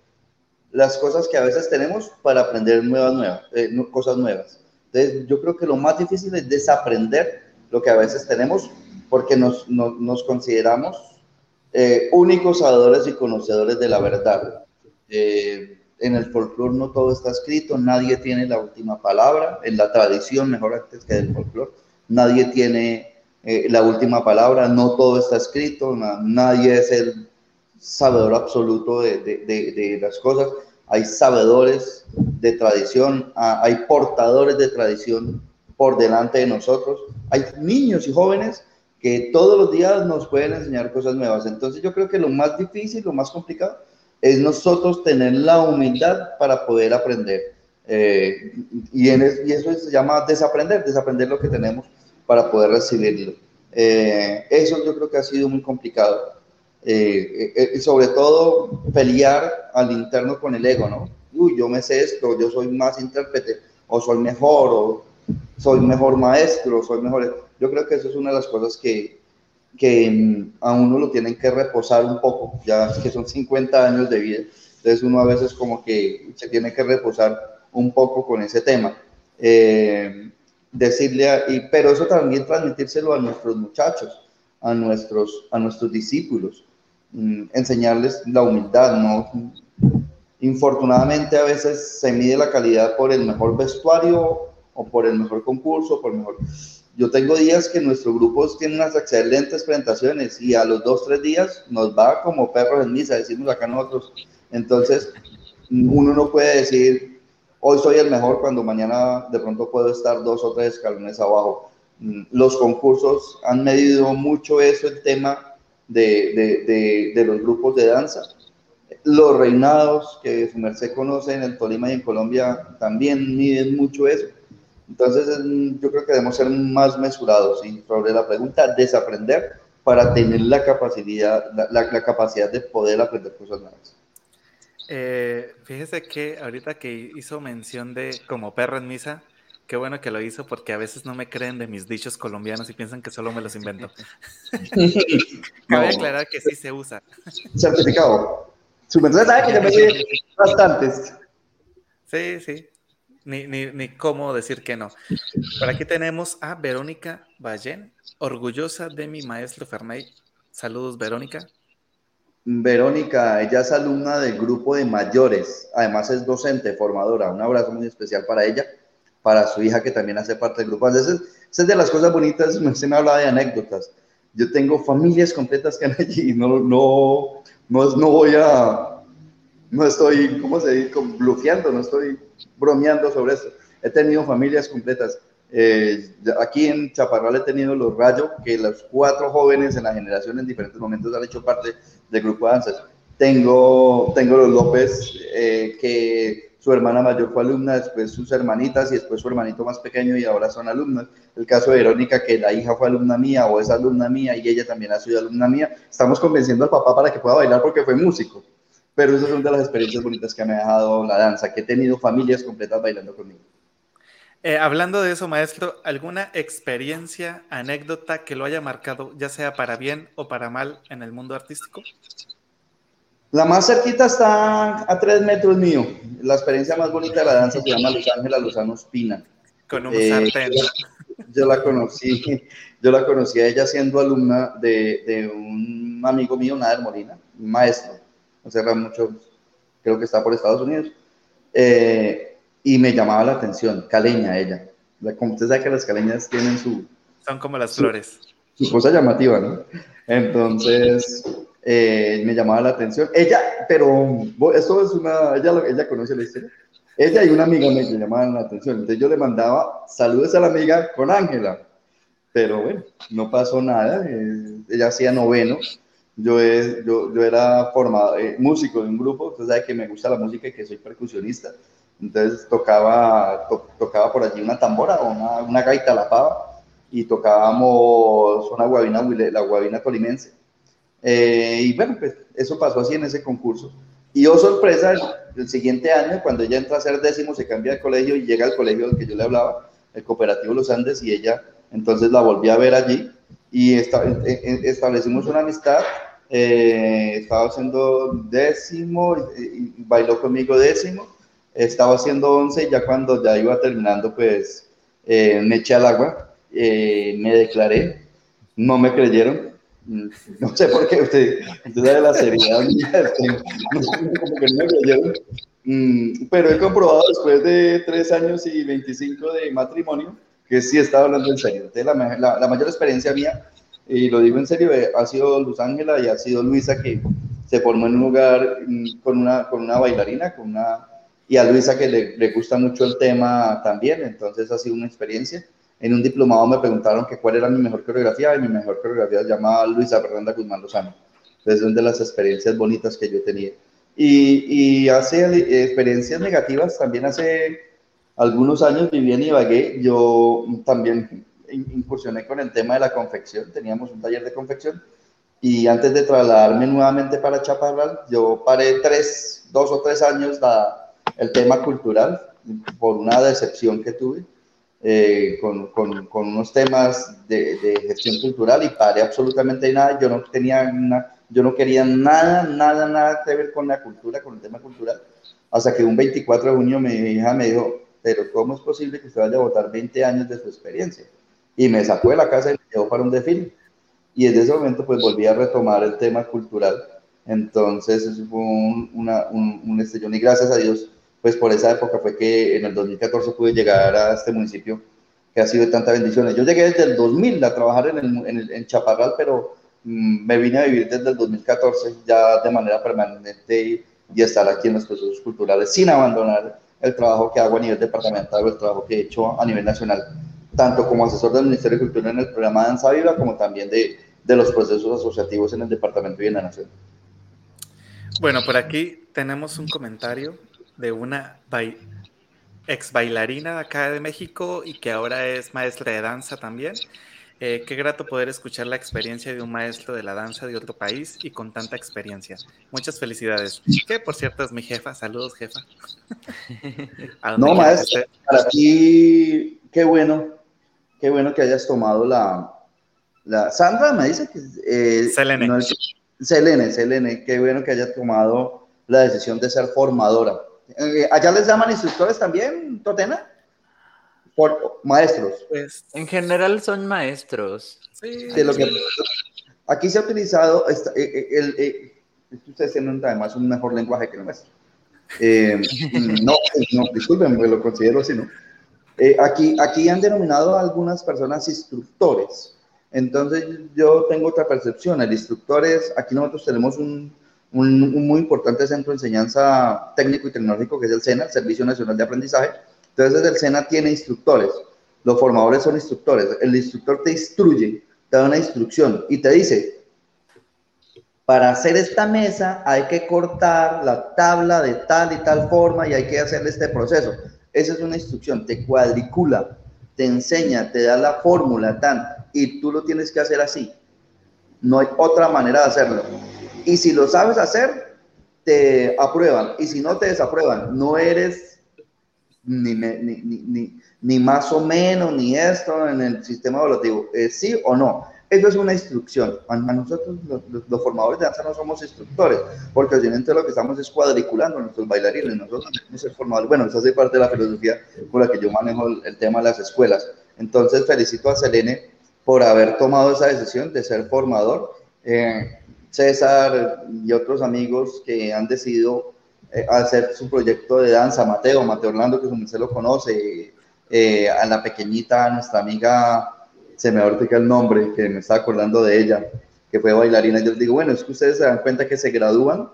las cosas que a veces tenemos para aprender nuevas, nuevas eh, cosas nuevas. Entonces, yo creo que lo más difícil es desaprender lo que a veces tenemos porque nos, nos, consideramos eh, únicos sabedores y conocedores de la verdad. Eh, en el folclore no todo está escrito, nadie tiene la última palabra, en la tradición, mejor antes que del folclore, nadie tiene eh, la última palabra, no todo está escrito, nadie es el sabedor absoluto de, de, de, las cosas, hay sabedores de tradición, ah, hay portadores de tradición por delante de nosotros, hay niños y jóvenes que todos los días nos pueden enseñar cosas nuevas. Entonces yo creo que lo más difícil, lo más complicado, es nosotros tener la humildad para poder aprender. Eh, y, en y, eso se llama desaprender, desaprender lo que tenemos para poder recibirlo. Eh, eso yo creo que ha sido muy complicado. Eh, y sobre todo pelear al interno con el ego, ¿no? Uy, yo me sé esto, yo soy más intérprete, o soy mejor, o soy mejor maestro, soy mejor yo creo que eso es una de las cosas que, que mm, a uno lo tienen que reposar un poco, ya que son 50 años de vida, entonces uno a veces como que se tiene que reposar un poco con ese tema. Eh, decirle, y, pero eso también transmitírselo a nuestros muchachos, a nuestros, a nuestros discípulos, enseñarles la humildad, ¿no? Infortunadamente a veces se mide la calidad por el mejor vestuario o por el mejor concurso, por mejor yo tengo días que nuestro grupo tiene unas excelentes presentaciones y a los dos, tres días nos va como perros en misa, decimos acá nosotros. Entonces, uno no puede decir, hoy soy el mejor cuando mañana de pronto puedo estar dos o tres escalones abajo. Mm, los concursos han medido mucho eso, el tema de, de, de, los grupos de danza. Los reinados que su merced conoce en el Tolima y en Colombia también miden mucho eso. Entonces, yo creo que debemos ser más mesurados y sobre la pregunta, desaprender para tener la capacidad, la, capacidad de poder aprender cosas nuevas. Eh, fíjese que ahorita que hizo mención de como perro en misa, qué bueno que lo hizo porque a veces no me creen de mis dichos colombianos y piensan que solo me los invento. *laughs* Cabe aclarar que sí se usa. Certificado. Su mensaje sabe que me bastantes. Sí, sí ni, ni, ni, cómo decir que no. Por aquí tenemos a Verónica Ballén, orgullosa de mi maestro Fernay. Saludos, Verónica. Verónica, ella es alumna del grupo de mayores, además es docente, formadora. Un abrazo muy especial para ella, para su hija que también hace parte del grupo. Esa es, de las cosas bonitas, *laughs* se me habla de anécdotas. Yo tengo familias completas que han *laughs* allí, no, no, no, no voy a, no estoy, ¿cómo se dice? Blufeando, no estoy bromeando sobre eso. He tenido familias completas. Eh, aquí en Chaparral he tenido los Rayos, que los cuatro jóvenes en la generación en diferentes momentos han hecho parte del grupo de danzas. Tengo, tengo los López, eh, que su hermana mayor fue alumna, después sus hermanitas y después su hermanito más pequeño y ahora son alumnas. El caso de Verónica, que la hija fue alumna mía o es alumna mía y ella también ha sido alumna mía. Estamos convenciendo al papá para que pueda bailar porque fue músico pero esas son de las experiencias bonitas que me ha dejado la danza, que he tenido familias completas bailando conmigo. Eh, hablando de eso, maestro, ¿alguna experiencia, anécdota que lo haya marcado, ya sea para bien o para mal, en el mundo artístico? La más cerquita está a tres metros mío. La experiencia más bonita de la danza se llama Luz Ángela Lozano Espina. Con un eh, sartén. Yo, la conocí, yo la conocí a ella siendo alumna de, de un amigo mío, Nader Molina, un maestro no mucho, creo que está por Estados Unidos, eh, y me llamaba la atención, caleña ella. Como usted sabe que las caleñas tienen su... Son como las flores. Su cosa llamativa, ¿no? Entonces, eh, me llamaba la atención. Ella, pero esto es una, ella, ella conoce la historia. Ella y una amiga me llamaban la atención. Entonces yo le mandaba saludos a la amiga con Ángela. Pero bueno, no pasó nada. Eh, ella hacía noveno yo, yo, yo, era formado, eh, músico de un grupo, usted sabe que me gusta la música y que soy percusionista. Entonces tocaba, tocaba por allí una tambora o una, una gaita la pava. y tocábamos una guabina, la guabina tolimense. Eh, y bueno, pues eso pasó así en ese concurso. Y oh sorpresa, el, siguiente año, cuando ella entra a ser décimo, se cambia de colegio y llega al colegio al que yo le hablaba, el Cooperativo Los Andes, y ella entonces la volví a ver allí y e, e, establecimos una amistad. Eh, estaba haciendo décimo, y, bailó conmigo décimo, estaba haciendo once y ya cuando ya iba terminando, pues eh, me eché al agua, eh, me declaré, no me creyeron, *laughs* no sé por qué, usted, usted sabe la seriedad *laughs* mm, pero he comprobado después de tres años y 25 de matrimonio que sí estaba hablando en serio. la, la, mayor experiencia mía, y lo digo en serio, eh, ha sido Luz Ángela y ha sido Luisa que se formó en un lugar mm, con una, con una bailarina, con una, y a Luisa que le, gusta mucho el tema también, entonces ha sido una experiencia. En un diplomado me preguntaron que cuál era mi mejor coreografía y mi mejor coreografía se llama Luisa Fernanda Guzmán Lozano. Es una de las experiencias bonitas que yo tenía. Y, y hace experiencias negativas también hace algunos años viví en Ibagué, yo también incursioné con el tema de la confección, teníamos un taller de confección y antes de trasladarme nuevamente para Chaparral, yo paré tres, dos o tres años la, el tema cultural por una decepción que tuve eh, con, con, con, unos temas de, de, gestión cultural y paré absolutamente nada, yo no tenía yo no quería nada, nada, nada que ver con la cultura, con el tema cultural, hasta que un 24 de junio mi hija me dijo, pero ¿cómo es posible que usted vaya a votar 20 años de su experiencia? Y me sacó de la casa y me llevó para un desfile. Y desde ese momento pues volví a retomar el tema cultural. Entonces eso fue un, una, un, un estellón y gracias a Dios pues por esa época fue que en el 2014 pude llegar a este municipio que ha sido de tantas bendiciones. Yo llegué desde el 2000 a trabajar en, el, en, en Chaparral, pero mm, me vine a vivir desde el 2014 ya de manera permanente y, y estar aquí en los procesos culturales sin abandonar el trabajo que hago a nivel departamental o el trabajo que he hecho a nivel nacional, tanto como asesor del Ministerio de Cultura en el programa Danza Viva, como también de, de los procesos asociativos en el departamento y en la nación. Bueno, por aquí tenemos un comentario de una ex bailarina de acá de México y que ahora es maestra de danza también. Eh, qué grato poder escuchar la experiencia de un maestro de la danza de otro país y con tanta experiencia. Muchas felicidades. Que por cierto es mi jefa. Saludos, jefa. *laughs* no, maestro, para ti, qué bueno, qué bueno que hayas tomado la. la Sandra me dice que. Eh, Selene. Selene, Selene, qué bueno que hayas tomado la decisión de ser formadora. Eh, ¿Allá les llaman instructores también, Totena? por maestros. Pues, en general son maestros. Sí, lo que, aquí se ha utilizado, eh, eh, el, eh, ustedes tienen además un mejor lenguaje que el nuestro. *laughs* no, no, disculpen, me lo considero así, ¿no? aquí, aquí han denominado a algunas personas instructores. Entonces yo tengo otra percepción. El instructor es, aquí nosotros tenemos un, un, muy importante centro de enseñanza técnico y tecnológico que es el SENA, el Servicio Nacional de Aprendizaje, entonces el SENA tiene instructores, los formadores son instructores, el instructor te instruye, te da una instrucción y te dice, para hacer esta mesa hay que cortar la tabla de tal y tal forma y hay que hacerle este proceso. Esa es una instrucción, te cuadricula, te enseña, te da la fórmula, tan, y tú lo tienes que hacer así. No hay otra manera de hacerlo. Y si lo sabes hacer, te aprueban. Y si no te desaprueban, no eres ni, ni, ni, ni, más o menos, ni esto en el sistema evaluativo, es sí o no. Eso es una instrucción. A nosotros, los, formadores de danza, no somos instructores, porque obviamente lo que estamos es cuadriculando a nuestros bailarines. Nosotros tenemos ser formadores. Bueno, eso hace parte de la filosofía con la que yo manejo el, tema de las escuelas. Entonces, felicito a Selene por haber tomado esa decisión de ser formador. Eh, César y otros amigos que han decidido eh, hacer su proyecto de danza, Mateo, Mateo Orlando, que usted lo conoce, eh, a la pequeñita, nuestra amiga, se me ahorita el nombre, que me está acordando de ella, que fue bailarina. Yo les digo, bueno, es que ustedes se dan cuenta que se gradúan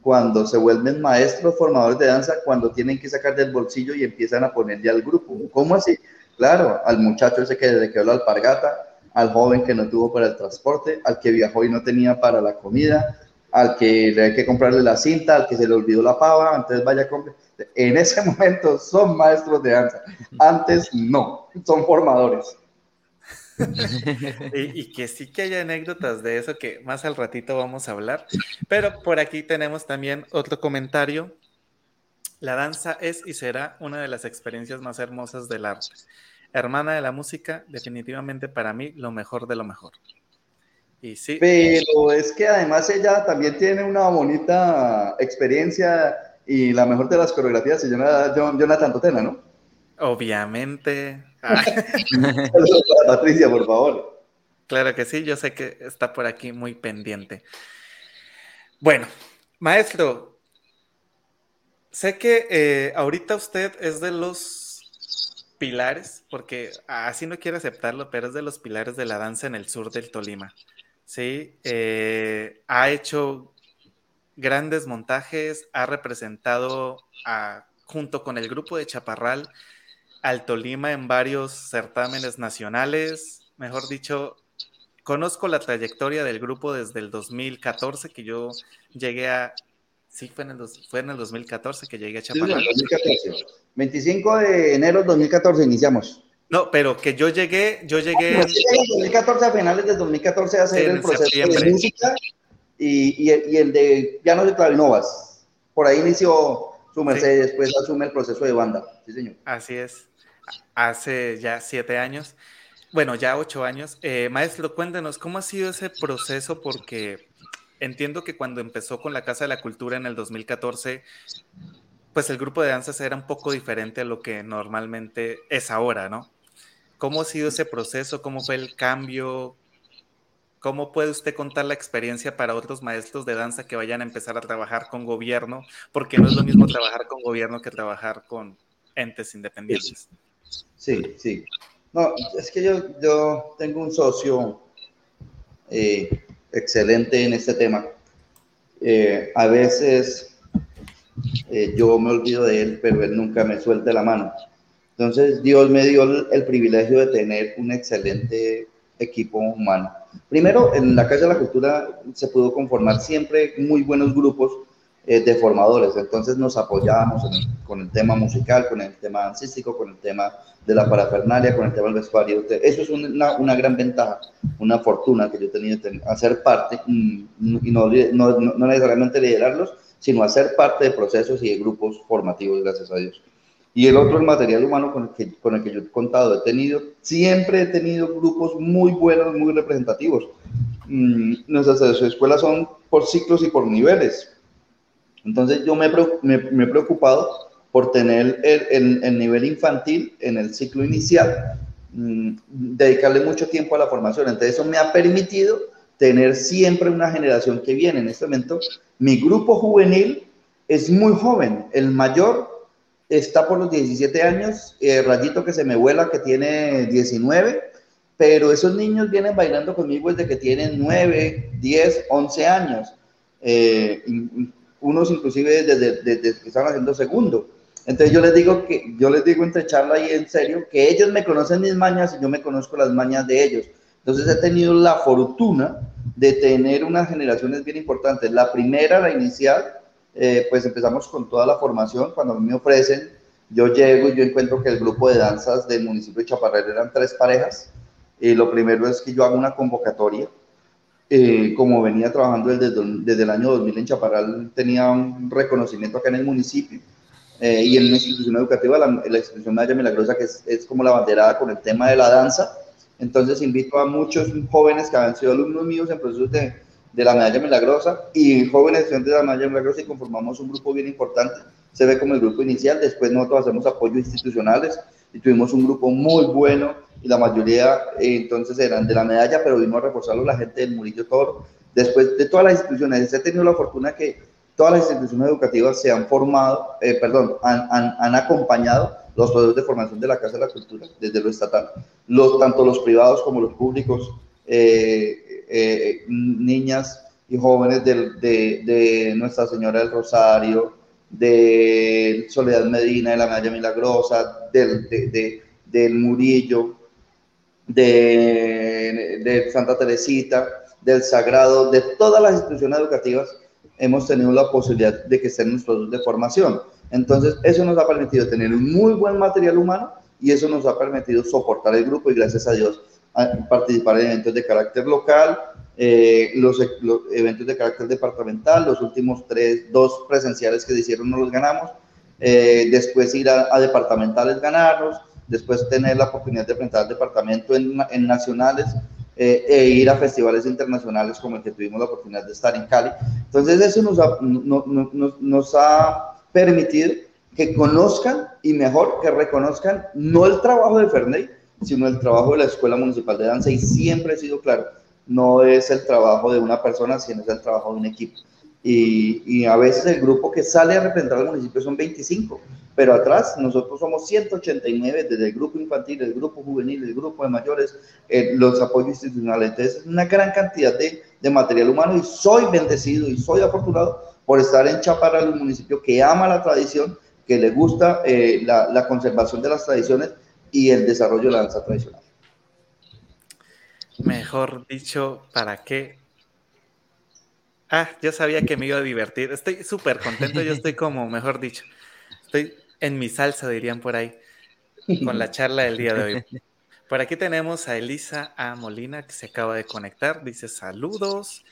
cuando se vuelven maestros, formadores de danza, cuando tienen que sacar del bolsillo y empiezan a poner ya al grupo. ¿Cómo así? Claro, al muchacho ese que le quedó la alpargata, al joven que no tuvo para el transporte, al que viajó y no tenía para la comida, al que le hay que comprarle la cinta, al que se le olvidó la pava, entonces vaya a comprar. En ese *laughs* momento son maestros de danza, antes no, son formadores. *laughs* y, que sí que hay anécdotas de eso que más al ratito vamos a hablar. Pero por aquí tenemos también otro comentario. La danza es y será una de las experiencias más hermosas del arte. Hermana de la música, definitivamente para mí lo mejor de lo mejor. Y sí. Pero es que además ella también tiene una bonita experiencia y la mejor de las coreografías se llama Jonathan Totena, ¿no? Obviamente. *laughs* *laughs* Patricia, por favor. Claro que sí, yo sé que está por aquí muy pendiente. Bueno, maestro, sé que eh, ahorita usted es de los pilares, porque así no quiero aceptarlo, pero es de los pilares de la danza en el sur del Tolima. Sí, eh, ha hecho grandes montajes, ha representado junto con el grupo de Chaparral al Tolima en varios certámenes nacionales. Mejor dicho, conozco la trayectoria del grupo desde el 2014, que yo llegué a... Sí, fue en el, fue en el 2014 que llegué a Chaparral. Sí, 2014. 25 de enero del 2014 iniciamos. No, pero que yo llegué, yo llegué... en 2014, a finales del 2014, a hacer el proceso de música y, el de pianos y clavinovas. Por ahí inició su merced, y después asume el proceso de banda. Sí, señor. Así es. Hace ya siete años. Bueno, ya ocho años. Eh, maestro, cuéntenos, ¿cómo ha sido ese proceso? Porque entiendo que cuando empezó con la Casa de la Cultura en el 2014, pues el grupo de danzas era un poco diferente a lo que normalmente es ahora, ¿no? ¿Cómo ha sido ese proceso? ¿Cómo fue el cambio? ¿Cómo puede usted contar la experiencia para otros maestros de danza que vayan a empezar a trabajar con gobierno? Porque no es lo mismo trabajar con gobierno que trabajar con entes independientes. Sí, sí. No, es que yo, yo tengo un socio eh, excelente en este tema. Eh, a veces eh, yo me olvido de él, pero él nunca me suelta la mano. Entonces Dios me dio el, privilegio de tener un excelente equipo humano. Primero, en la Casa de la Cultura se pudo conformar siempre muy buenos grupos eh, de formadores, entonces nos apoyábamos con el tema musical, con el tema dancístico, con el tema de la parafernalia, con el tema del vestuario. Eso es una, una gran ventaja, una fortuna que yo he de hacer parte mm, y no, no, no necesariamente liderarlos, sino hacer parte de procesos y de grupos formativos, gracias a Dios. Y el otro, el material humano con el, que, con el que yo he contado, he tenido, siempre he tenido grupos muy buenos, muy representativos. Mm, nuestras escuelas son por ciclos y por niveles. Entonces yo me, me, he preocupado por tener el, el, nivel infantil en el ciclo inicial, mm, dedicarle mucho tiempo a la formación. Entonces eso me ha permitido tener siempre una generación que viene. En este momento, mi grupo juvenil es muy joven. El mayor está por los 17 años, el Rayito que se me vuela que tiene 19, pero esos niños vienen bailando conmigo desde que tienen 9, 10, 11 años. Eh, unos inclusive desde, desde, que están haciendo segundo. Entonces yo les digo que yo les digo entre charla y en serio que ellos me conocen mis mañas y yo me conozco las mañas de ellos. Entonces he tenido la fortuna de tener unas generaciones bien importantes. La primera, la inicial, eh, pues empezamos con toda la formación. Cuando me ofrecen, yo llego y yo encuentro que el grupo de danzas del municipio de Chaparral eran tres parejas. Y lo primero es que yo hago una convocatoria. Eh, como venía trabajando desde, desde, el año 2000 en Chaparral, tenía un reconocimiento acá en el municipio. Eh, y en una institución educativa, la, la institución Maya Milagrosa, que es, es, como la banderada con el tema de la danza. Entonces invito a muchos jóvenes que han sido alumnos míos en procesos de, de la Medalla Milagrosa y jóvenes estudiantes de la Medalla Milagrosa y conformamos un grupo bien importante. Se ve como el grupo inicial, después nosotros hacemos apoyo institucionales y tuvimos un grupo muy bueno y la mayoría eh, entonces eran de la medalla, pero vimos a reforzarlo la gente del Murillo Toro. Después de todas las instituciones, he tenido la fortuna que todas las instituciones educativas se han formado, eh, perdón, han, han, han, acompañado los procesos de formación de la Casa de la Cultura desde lo estatal, los, tanto los privados como los públicos. Eh, eh, niñas y jóvenes de, de, Nuestra Señora del Rosario, de Soledad Medina, de la Maya Milagrosa, del, de, del Murillo, de, Santa Teresita, del Sagrado, de todas las instituciones educativas, hemos tenido la posibilidad de que estén nuestros de formación. Entonces, eso nos ha permitido tener un muy buen material humano y eso nos ha permitido soportar el grupo y gracias a Dios participar en eventos de carácter local, eh, los, eventos de carácter departamental, los últimos tres, dos presenciales que se hicieron no los ganamos, eh, después ir a, departamentales ganarlos, después tener la oportunidad de presentar al departamento en, en nacionales eh, e ir a festivales internacionales como el que tuvimos la oportunidad de estar en Cali. Entonces eso nos ha, nos ha permitido que conozcan y mejor que reconozcan no el trabajo de Ferney, sino el trabajo de la Escuela Municipal de Danza y siempre he sido claro, no es el trabajo de una persona, sino es el trabajo de un equipo. Y, a veces el grupo que sale a representar al municipio son 25, pero atrás nosotros somos 189 desde el grupo infantil, el grupo juvenil, el grupo de mayores, eh, los apoyos institucionales. Entonces es una gran cantidad de, de, material humano y soy bendecido y soy afortunado por estar en Chaparral, un municipio que ama la tradición, que le gusta eh, la, la conservación de las tradiciones y el desarrollo de la danza tradicional. Mejor dicho, ¿para qué Ah, yo sabía que me iba a divertir. Estoy súper contento, yo estoy como, mejor dicho, estoy en mi salsa, dirían por ahí, con la charla del día de hoy. Por aquí tenemos a Elisa A. Molina, que se acaba de conectar, dice saludos.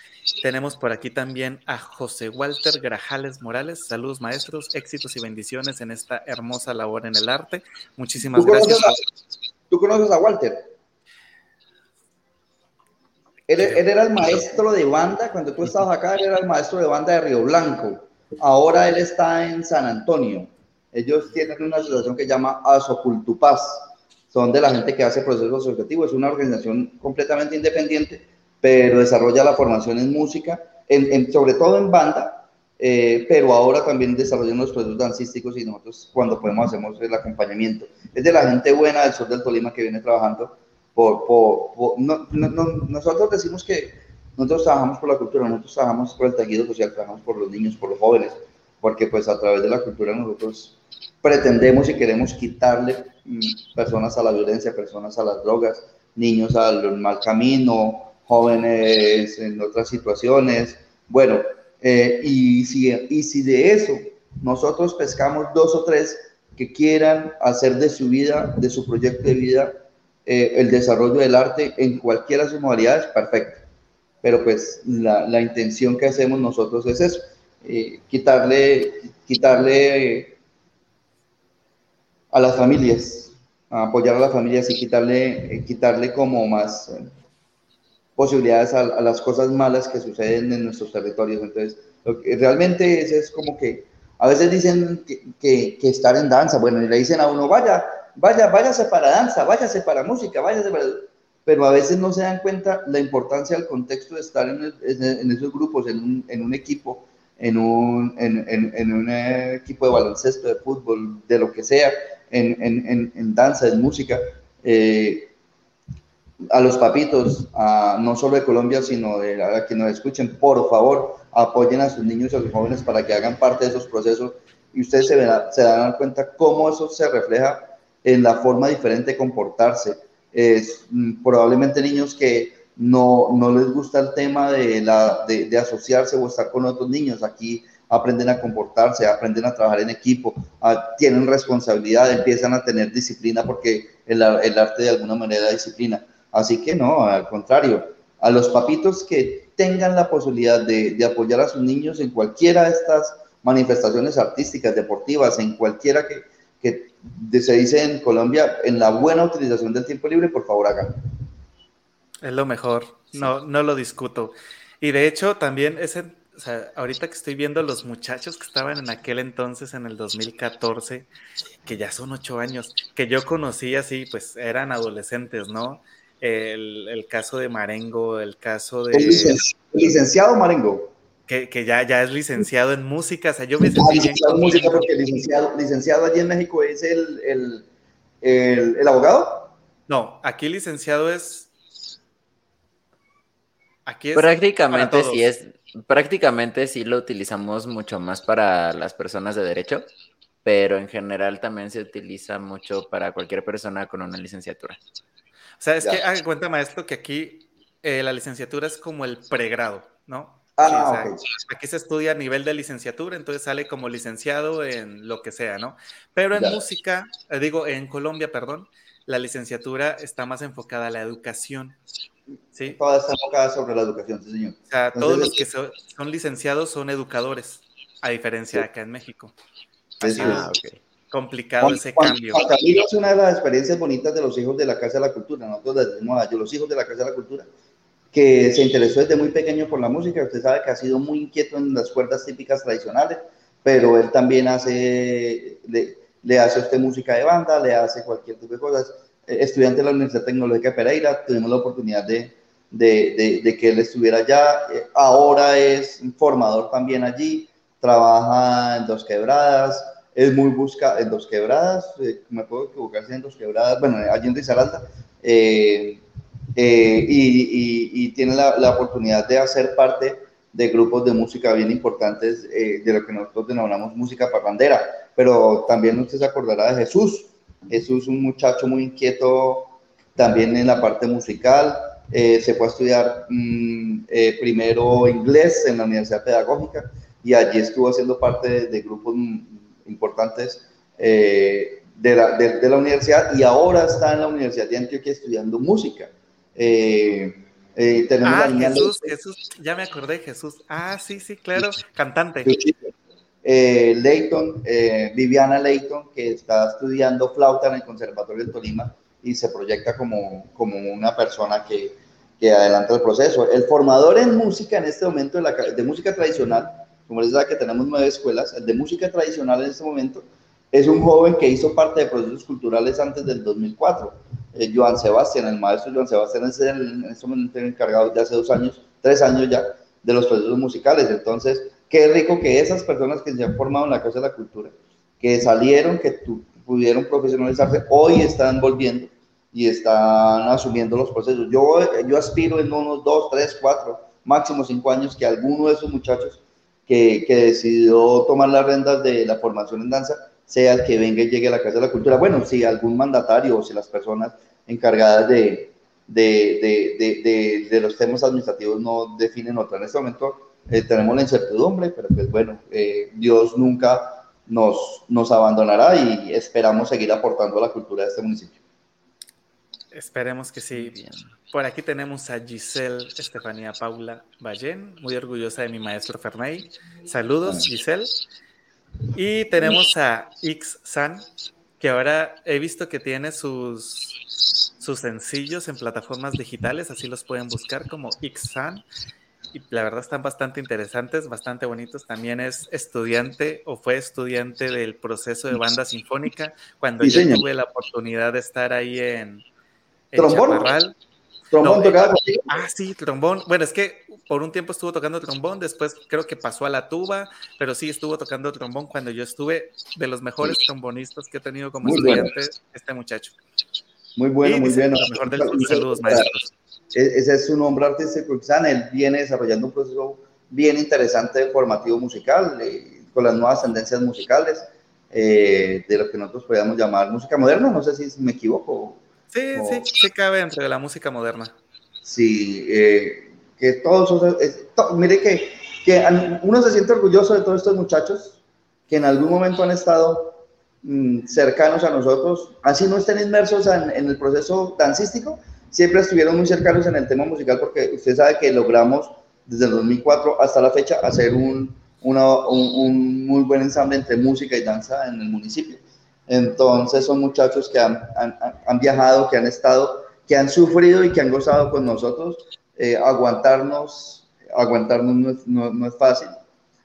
Tenemos por aquí también a José Walter Grajales Morales, saludos maestros, éxitos y bendiciones en esta hermosa labor en el arte. Muchísimas gracias. ¿Tú conoces a Walter? Él, era el maestro de banda, cuando tú estabas acá, él era el maestro de banda de Río Blanco. Ahora él está en San Antonio. Ellos tienen una asociación que llama Asocultupaz. Son de la gente que hace procesos asociativos. Es una organización completamente independiente, pero desarrolla la formación en música, en, sobre todo en banda, eh, pero ahora también desarrollan los procesos dancísticos y nosotros cuando podemos hacemos el acompañamiento. Es de la gente buena del sur del Tolima que viene trabajando por, nosotros decimos que nosotros trabajamos por la cultura, nosotros trabajamos por el tejido social, trabajamos por los niños, por los jóvenes, porque pues a través de la cultura nosotros pretendemos y queremos quitarle mm, personas a la violencia, personas a las drogas, niños al mal camino, jóvenes en otras situaciones. Bueno, eh, y, si, y si de eso nosotros pescamos dos o tres que quieran hacer de su vida, de su proyecto de vida, eh, el desarrollo del arte en cualquiera de sus modalidades, perfecto. Pero pues la, la intención que hacemos nosotros es eso, eh, quitarle, quitarle a las familias, apoyar a las familias y quitarle, eh, quitarle como más posibilidades a, las cosas malas que suceden en nuestros territorios. Entonces, lo que realmente es, es como que a veces dicen que, que, que, estar en danza, bueno, y le dicen a uno, vaya, vaya, váyase para danza, váyase para música, váyase para... Pero a veces no se dan cuenta la importancia del contexto de estar en, esos grupos, en un, equipo, en un, equipo de baloncesto, de fútbol, de lo que sea, en, danza, en música. Eh, a los papitos, no solo de Colombia, sino de a quienes nos escuchen, por favor, apoyen a sus niños y a sus jóvenes para que hagan parte de esos procesos y ustedes se, se dan cuenta cómo eso se refleja en la forma diferente de comportarse. Es, mm, probablemente niños que no, no, les gusta el tema de, la, de, asociarse o estar con otros niños. Aquí aprenden a comportarse, aprenden a trabajar en equipo, tienen responsabilidad, empiezan a tener disciplina porque el, el, arte de alguna manera disciplina. Así que no, al contrario, a los papitos que tengan la posibilidad de, de apoyar a sus niños en cualquiera de estas manifestaciones artísticas, deportivas, en cualquiera que, que se dice en Colombia, en la buena utilización del tiempo libre, por favor hagan. Es lo mejor, no, no lo discuto. Y de hecho también ese, o sea, ahorita que estoy viendo los muchachos que estaban en aquel entonces, en el 2014, que ya son ocho años, que yo conocí así, pues eran adolescentes, ¿no? El, el caso de Marengo, el caso de... licenciado Marengo que, ya, ya es licenciado en música. O sea, yo me sentí licenciado en música porque licenciado, licenciado allí en México es el, el, el, abogado. No, aquí licenciado es. Aquí es prácticamente sí es, prácticamente sí lo utilizamos mucho más para las personas de derecho, pero en general también se utiliza mucho para cualquier persona con una licenciatura. O sea, es que haga cuenta, maestro, que aquí eh, la licenciatura es como el pregrado, ¿no? Ah, aquí se estudia a nivel de licenciatura, entonces sale como licenciado en lo que sea, ¿no? Pero en música, eh, digo, en Colombia, perdón, la licenciatura está más enfocada a la educación. ¿sí? Toda está enfocada sobre la educación, sí, señor. O sea, todos los que son, licenciados son educadores, a diferencia de acá en México. Así ah, es complicado ese cambio. Juan Camilo es una de las experiencias bonitas de los hijos de la Casa de la Cultura, nosotros desde los hijos de la Casa de la Cultura, que se interesó desde muy pequeño por la música, usted sabe que ha sido muy inquieto en las cuerdas típicas tradicionales, pero él también hace, le, hace a usted música de banda, le hace cualquier tipo de cosas. Eh, estudiante de la Universidad Tecnológica de Pereira, tuvimos la oportunidad de, de, de, que él estuviera allá. Eh, ahora es formador también allí, trabaja en Dos Quebradas, es muy busca en Dos Quebradas, eh, me puedo equivocar si en Dos Quebradas, bueno, allí en Risaralda, y, y, y, tiene la, la, oportunidad de hacer parte de grupos de música bien importantes, de lo que nosotros denominamos música parrandera, pero también usted se acordará de Jesús, Jesús es un muchacho muy inquieto también en la parte musical. Eh, se fue a estudiar mm, eh, primero inglés en la Universidad Pedagógica y allí estuvo haciendo parte de, grupos importantes eh, de, la, de, la, universidad y ahora está en la Universidad de Antioquia estudiando música. Ah, Jesús, Jesús, ya me acordé, Jesús. Ah, sí, sí, claro, cantante eh, Leighton, eh, Viviana Leighton, que está estudiando flauta en el Conservatorio de Tolima y se proyecta como, como una persona que, que adelanta el proceso. El formador en música en este momento, de, la, de música tradicional, como les da que tenemos nueve escuelas, el de música tradicional en este momento es un joven que hizo parte de procesos culturales antes del 2004. Eh, Sebastián, el maestro Joan Sebastián es el, en este momento encargado de hace dos años, tres años ya, de los procesos musicales. Entonces, Qué rico que esas personas que se han formado en la Casa de la Cultura, que salieron, que pudieron profesionalizarse, hoy están volviendo y están asumiendo los procesos. Yo, yo aspiro en unos dos, tres, cuatro, máximo cinco años que alguno de esos muchachos que, que decidió tomar las rendas de la formación en danza sea el que venga y llegue a la Casa de la Cultura. Bueno, si algún mandatario o si las personas encargadas de, de, de, de, de los temas administrativos no definen otra. En este momento eh, tenemos la incertidumbre, pero pues bueno, eh, Dios nunca nos, nos abandonará y esperamos seguir aportando a la cultura de este municipio. Esperemos que sí. Bien. Por aquí tenemos a Giselle Estefanía Paula Ballén, muy orgullosa de mi maestro Ferney. Saludos, Giselle. Y tenemos a X San, que ahora he visto que tiene sus, sus sencillos en plataformas digitales, así los pueden buscar como X San y la verdad están bastante interesantes, bastante bonitos. También es estudiante o fue estudiante del proceso de banda sinfónica cuando yo tuve la oportunidad de estar ahí en, ¿Trombón? ¿Trombón tocaba Ah, sí, trombón. Bueno, es que por un tiempo estuvo tocando trombón, después creo que pasó a la tuba, pero sí estuvo tocando trombón cuando yo estuve de los mejores trombonistas que he tenido como estudiante, este muchacho. Muy bueno, muy bueno. mejor del saludos, maestros. E-, ese es su nombre artístico, Él viene desarrollando un proceso bien interesante formativo musical, eh, con las nuevas tendencias musicales, eh, de lo que nosotros podríamos llamar música moderna. No sé si me equivoco. Sí, sí, sí cabe entre la música moderna. Sí, eh, que todos, mire que, que uno se siente orgulloso de todos estos muchachos que en algún momento han estado mm, cercanos a nosotros, así no estén inmersos en, en el proceso dancístico, siempre estuvieron muy cercanos en el tema musical porque usted sabe que logramos desde el 2004 hasta la fecha hacer un, un, muy buen ensamble entre música y danza en el municipio. Entonces son muchachos que han, han, viajado, que han estado, que han sufrido y que han gozado con nosotros. Eh, aguantarnos, aguantarnos no es, fácil.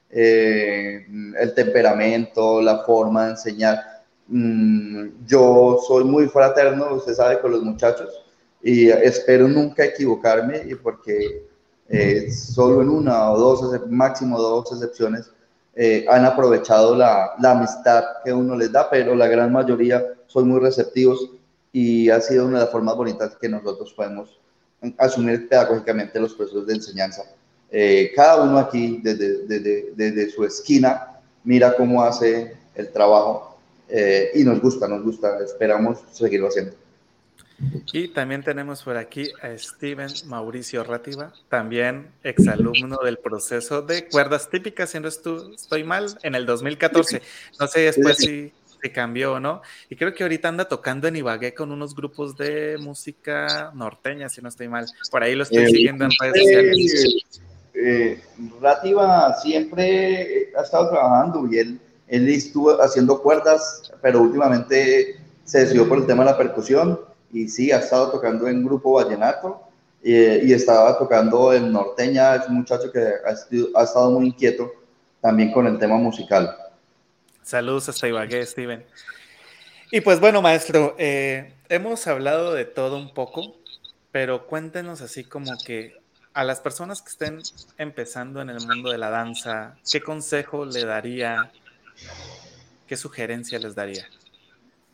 Eh, el temperamento, la forma de enseñar. Mm, yo soy muy fraterno, usted sabe, con los muchachos y espero nunca equivocarme y porque eh, solo en una o dos, máximo dos excepciones, eh, han aprovechado la, amistad que uno les da, pero la gran mayoría son muy receptivos y ha sido una de las formas bonitas que nosotros podemos asumir pedagógicamente los procesos de enseñanza. Eh, cada uno aquí, desde, su esquina, mira cómo hace el trabajo y nos gusta, nos gusta, esperamos seguirlo haciendo. Y también tenemos por aquí a Steven Mauricio Rativa, también exalumno del proceso de cuerdas típicas, si no estoy mal, en el 2014. No sé después si, Se cambió, ¿no? Y creo que ahorita anda tocando en Ibagué con unos grupos de música norteña, si no estoy mal. Por ahí lo estoy Eh, siguiendo en redes sociales. Eh, Rativa siempre ha estado trabajando y él, él estuvo haciendo cuerdas, pero últimamente se decidió por el tema de la percusión y sí, ha estado tocando en grupo vallenato eh, y estaba tocando en norteña, es un muchacho que ha, estado muy inquieto también con el tema musical. Saludos hasta Ibagué, Steven. Y pues bueno, maestro, eh, hemos hablado de todo un poco, pero cuéntenos así como que a las personas que estén empezando en el mundo de la danza, ¿qué consejo le daría? ¿Qué sugerencia les daría?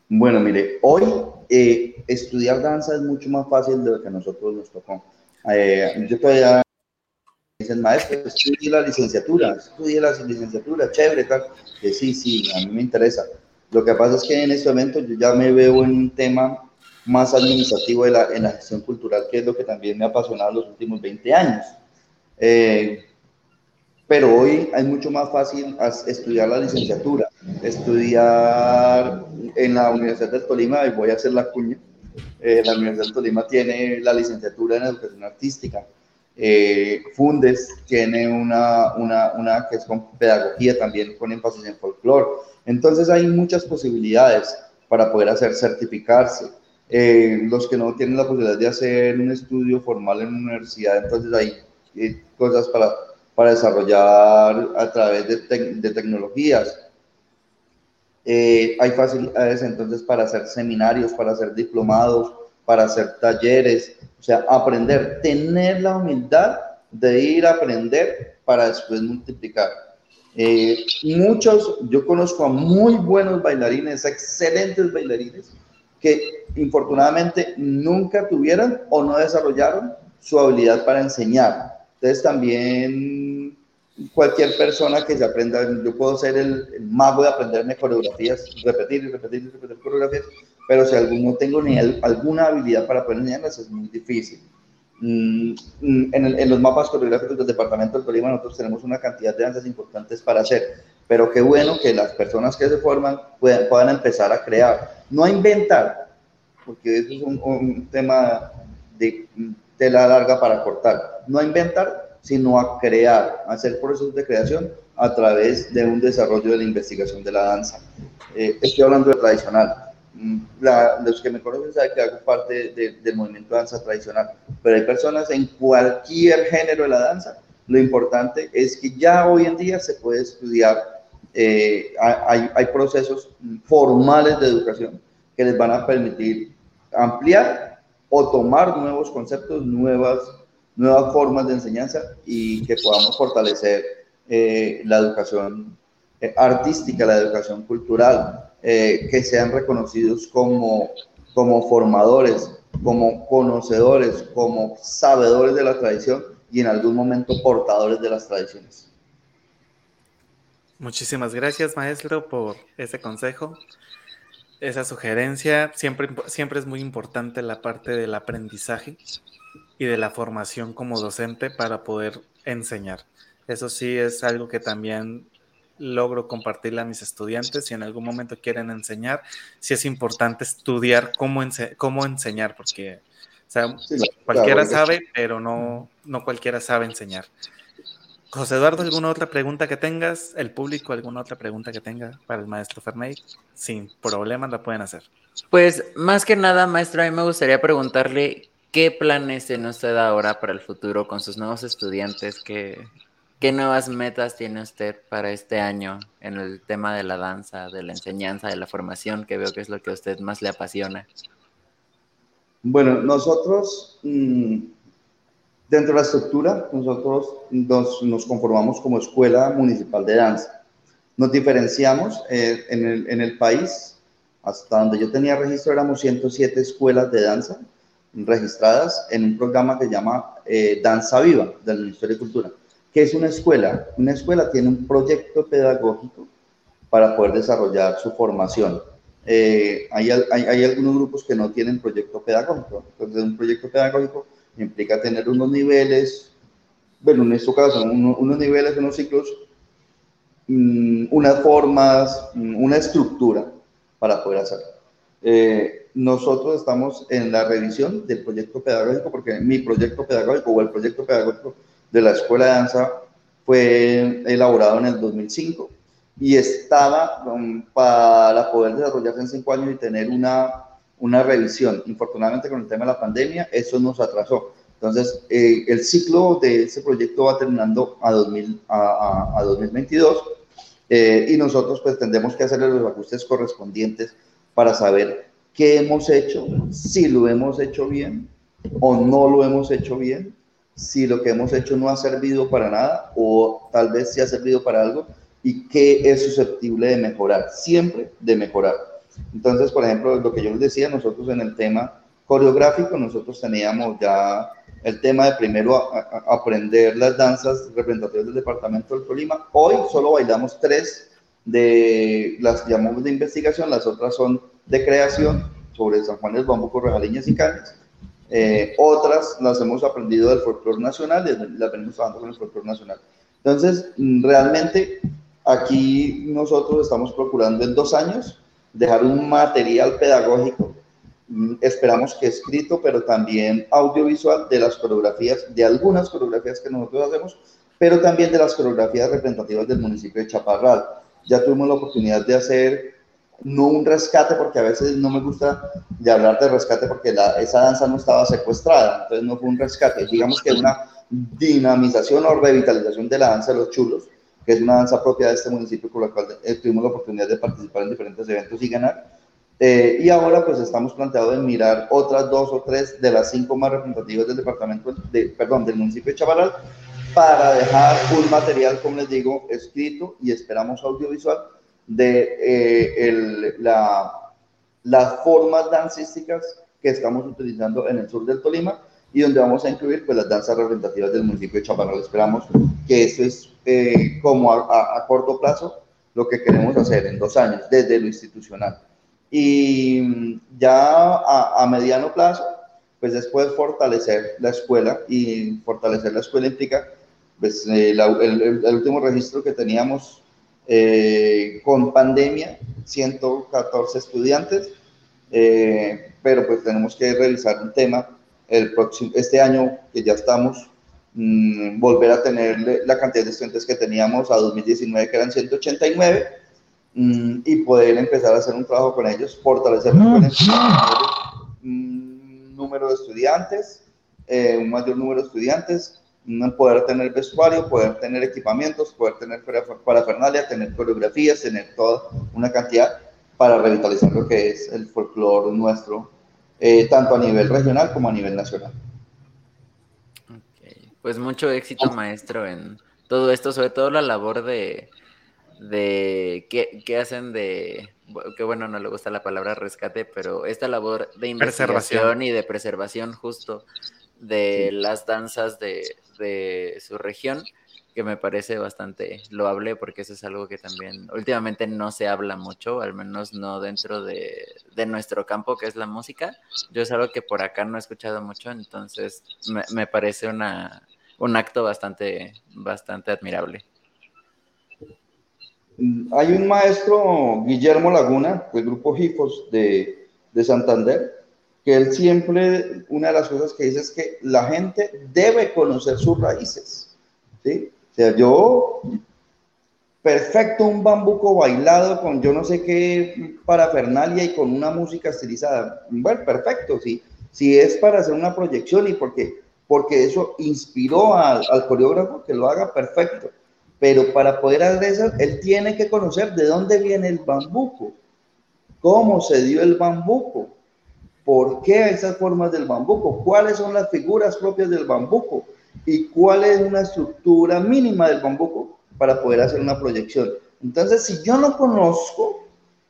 Bueno, mire, hoy eh, estudiar danza es mucho más fácil de lo que a nosotros nos tocó. Eh, yo todavía dicen, maestro, estudie la licenciatura, estudie la licenciatura, chévere, tal. Que sí, sí, a mí me interesa. Lo que pasa es que en este momento yo ya me veo en un tema más administrativo de la, en la gestión cultural, que es lo que también me ha apasionado los últimos 20 años. Eh, pero hoy es mucho más fácil estudiar la licenciatura, estudiar en la Universidad del Tolima, y voy a hacer la cuña, eh, la Universidad del Tolima tiene la licenciatura en educación artística, eh, Fundes tiene una, una, una que es con pedagogía también con énfasis en folclore, entonces hay muchas posibilidades para poder hacer certificarse. Eh, los que no tienen la posibilidad de hacer un estudio formal en una universidad, entonces hay eh, cosas para para desarrollar a través de, tec- de tecnologías. Eh, hay facilidades entonces para hacer seminarios, para hacer diplomados, para hacer talleres, o sea, aprender, tener la humildad de ir a aprender para después multiplicar. Eh, muchos, yo conozco a muy buenos bailarines, excelentes bailarines, que infortunadamente nunca tuvieron o no desarrollaron su habilidad para enseñar. Entonces también cualquier persona que se aprenda, yo puedo ser el, el mago de aprenderme coreografías, repetir y repetir y repetir coreografías, pero si algún, no tengo ni alguna habilidad para poder enseñarlas, es muy difícil. Mm, mm, en los mapas coreográficos del departamento del Tolima nosotros tenemos una cantidad de danzas importantes para hacer, pero qué bueno que las personas que se forman puedan, puedan empezar a crear, no a inventar, porque eso es un, un tema de tela larga para cortar, no a inventar, sino a crear, a hacer procesos de creación a través de un desarrollo de la investigación de la danza. Eh, estoy hablando de tradicional. Mm, los que me conocen saben que hago parte de- del movimiento de danza tradicional, pero hay personas en cualquier género de la danza. Lo importante es que ya hoy en día se puede estudiar, eh, hay, hay procesos formales de educación que les van a permitir ampliar o tomar nuevos conceptos, nuevas, nuevas formas de enseñanza y que podamos fortalecer eh, la educación eh, artística, la educación cultural, eh, que sean reconocidos como, como formadores, como conocedores, como sabedores de la tradición y en algún momento portadores de las tradiciones. Muchísimas gracias, maestro, por ese consejo, esa sugerencia. Siempre, siempre es muy importante la parte del aprendizaje y de la formación como docente para poder enseñar. Eso sí es algo que también logro compartirle a mis estudiantes. Si en algún momento quieren enseñar, sí es importante estudiar cómo, ense cómo enseñar, porque o sea, Sí, cualquiera claro. sabe, pero no, no cualquiera sabe enseñar. José Eduardo, ¿alguna otra pregunta que tengas? ¿El público alguna otra pregunta que tenga para el maestro Ferney? Sin problemas la pueden hacer. Pues más que nada, maestro, a mí me gustaría preguntarle qué planes tiene usted ahora para el futuro con sus nuevos estudiantes, qué, qué nuevas metas tiene usted para este año en el tema de la danza, de la enseñanza, de la formación, que veo que es lo que a usted más le apasiona. Bueno, nosotros, mmm, dentro de la estructura, nosotros nos, nos, conformamos como Escuela Municipal de Danza. Nos diferenciamos eh, en, el, en, el, país, hasta donde yo tenía registro, éramos 107 escuelas de danza registradas en un programa que se llama eh, Danza Viva del Ministerio de Cultura, que es una escuela. Una escuela tiene un proyecto pedagógico para poder desarrollar su formación. Eh, hay, hay, hay, algunos grupos que no tienen proyecto pedagógico. Entonces, un proyecto pedagógico implica tener unos niveles, bueno, en este caso, uno, unos niveles, unos ciclos, mmm, unas formas, mmm, una estructura. para poder hacerlo. Eh, nosotros estamos en la revisión del proyecto pedagógico, porque mi proyecto pedagógico o el proyecto pedagógico de la Escuela de Danza fue elaborado en el 2005 y estaba um, para poder desarrollarse en cinco años y tener una, una revisión. Infortunadamente con el tema de la pandemia, eso nos atrasó. Entonces, eh, el ciclo de ese proyecto va terminando a, 2000, a, a, 2022 eh, y nosotros pues tendremos que hacerle los ajustes correspondientes para saber qué hemos hecho, si lo hemos hecho bien o no lo hemos hecho bien, si lo que hemos hecho no ha servido para nada o tal vez sí ha servido para algo y qué es susceptible de mejorar, siempre de mejorar. Entonces, por ejemplo, lo que yo les decía, nosotros en el tema coreográfico, nosotros teníamos ya el tema de primero aprender las danzas representativas del departamento del Tolima. Hoy solo bailamos tres de las llamamos de investigación, las otras son de creación sobre San Juan del Bambuco, Rejaliñas y Cañas. Eh, otras las hemos aprendido del folclore nacional y las venimos trabajando con el folclore nacional. Entonces, realmente aquí nosotros estamos procurando en dos años dejar un material pedagógico Mm, esperamos que escrito, pero también audiovisual de las coreografías, de algunas coreografías que nosotros hacemos, pero también de las coreografías representativas del municipio de Chaparral. Ya tuvimos la oportunidad de hacer, no un rescate, porque a veces no me gusta de hablar de rescate porque esa danza no estaba secuestrada, entonces no fue un rescate, digamos que una dinamización o revitalización de la danza de los chulos, que es una danza propia de este municipio con la cual eh, tuvimos la oportunidad de participar en diferentes eventos y ganar eh, y ahora pues estamos planteados en mirar otras dos o tres de las cinco más representativas del departamento, de, perdón, del municipio de Chaparral, para dejar un material, como les digo, escrito y esperamos audiovisual de eh, el, la, las formas dancísticas que estamos utilizando en el sur del Tolima y donde vamos a incluir pues las danzas representativas del municipio de Chaparral. Esperamos que eso es eh, como a, a corto plazo lo que queremos hacer en dos años desde lo institucional y ya a, mediano plazo, pues después fortalecer la escuela y fortalecer la escuela implica, pues eh, el, último registro que teníamos eh, con pandemia, 114 estudiantes, eh, pero pues tenemos que revisar un tema. El próximo, este año que ya estamos, mm, volver a tener la cantidad de estudiantes que teníamos a 2019, que eran 189, Mm, y poder empezar a hacer un trabajo con ellos, fortalecer un mm, número de estudiantes, eh, un mayor número de estudiantes, poder tener vestuario, poder tener equipamientos, poder tener parafernalia, tener coreografías, tener toda una cantidad para revitalizar lo que es el folclore nuestro, eh, tanto a nivel regional como a nivel nacional. Pues mucho éxito, maestro, en todo esto, sobre todo la labor de, de qué, hacen de, que bueno, no le gusta la palabra rescate, pero esta labor de investigación y de preservación justo de las danzas de, de, su región, que me parece bastante loable porque eso es algo que también últimamente no se habla mucho, al menos no dentro de, de nuestro campo que es la música. Yo es algo que por acá no he escuchado mucho, entonces me, me parece una, un acto bastante, bastante admirable. Hay un maestro, Guillermo Laguna, del grupo GIFOS de, de Santander, que él siempre, una de las cosas que dice es que la gente debe conocer sus raíces. ¿sí? O sea, yo, perfecto, un bambuco bailado con yo no sé qué parafernalia y con una música estilizada. Bueno, perfecto, sí. Si es para hacer una proyección y porque, porque eso inspiró al, al coreógrafo que lo haga, perfecto pero para poder hacer eso, él tiene que conocer de dónde viene el bambuco, cómo se dio el bambuco, por qué esas formas del bambuco, cuáles son las figuras propias del bambuco y cuál es una estructura mínima del bambuco para poder hacer una proyección. Entonces, si yo no conozco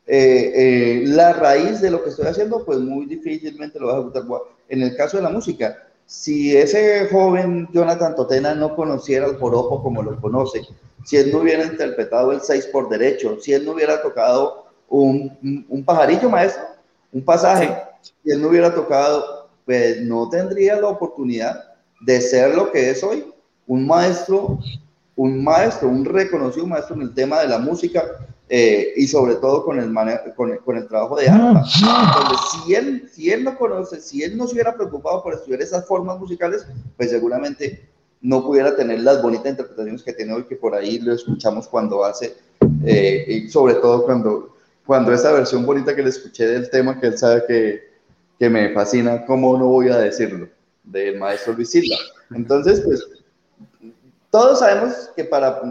eh, eh, la raíz de lo que estoy haciendo, pues muy difícilmente lo vas a ejecutar. En el caso de la música, si ese joven Jonathan Totena no conociera el joropo como lo conoce, si él no hubiera interpretado el 6 por derecho, si él no hubiera tocado un, un, pajarillo, maestro, un pasaje, si él no hubiera tocado, pues no tendría la oportunidad de ser lo que es hoy, un maestro, un maestro, un reconocido maestro en el tema de la música, eh, y sobre todo con el, con, con, el trabajo de arpa. Entonces, si él, si él no conoce, si él no se hubiera preocupado por estudiar esas formas musicales, pues seguramente no pudiera tener las bonitas interpretaciones que tiene hoy, que por ahí lo escuchamos cuando hace, eh, y sobre todo cuando, cuando esa versión bonita que le escuché del tema, que él sabe que, que me fascina, ¿cómo no voy a decirlo? Del maestro Luis. Entonces, pues todos sabemos que para,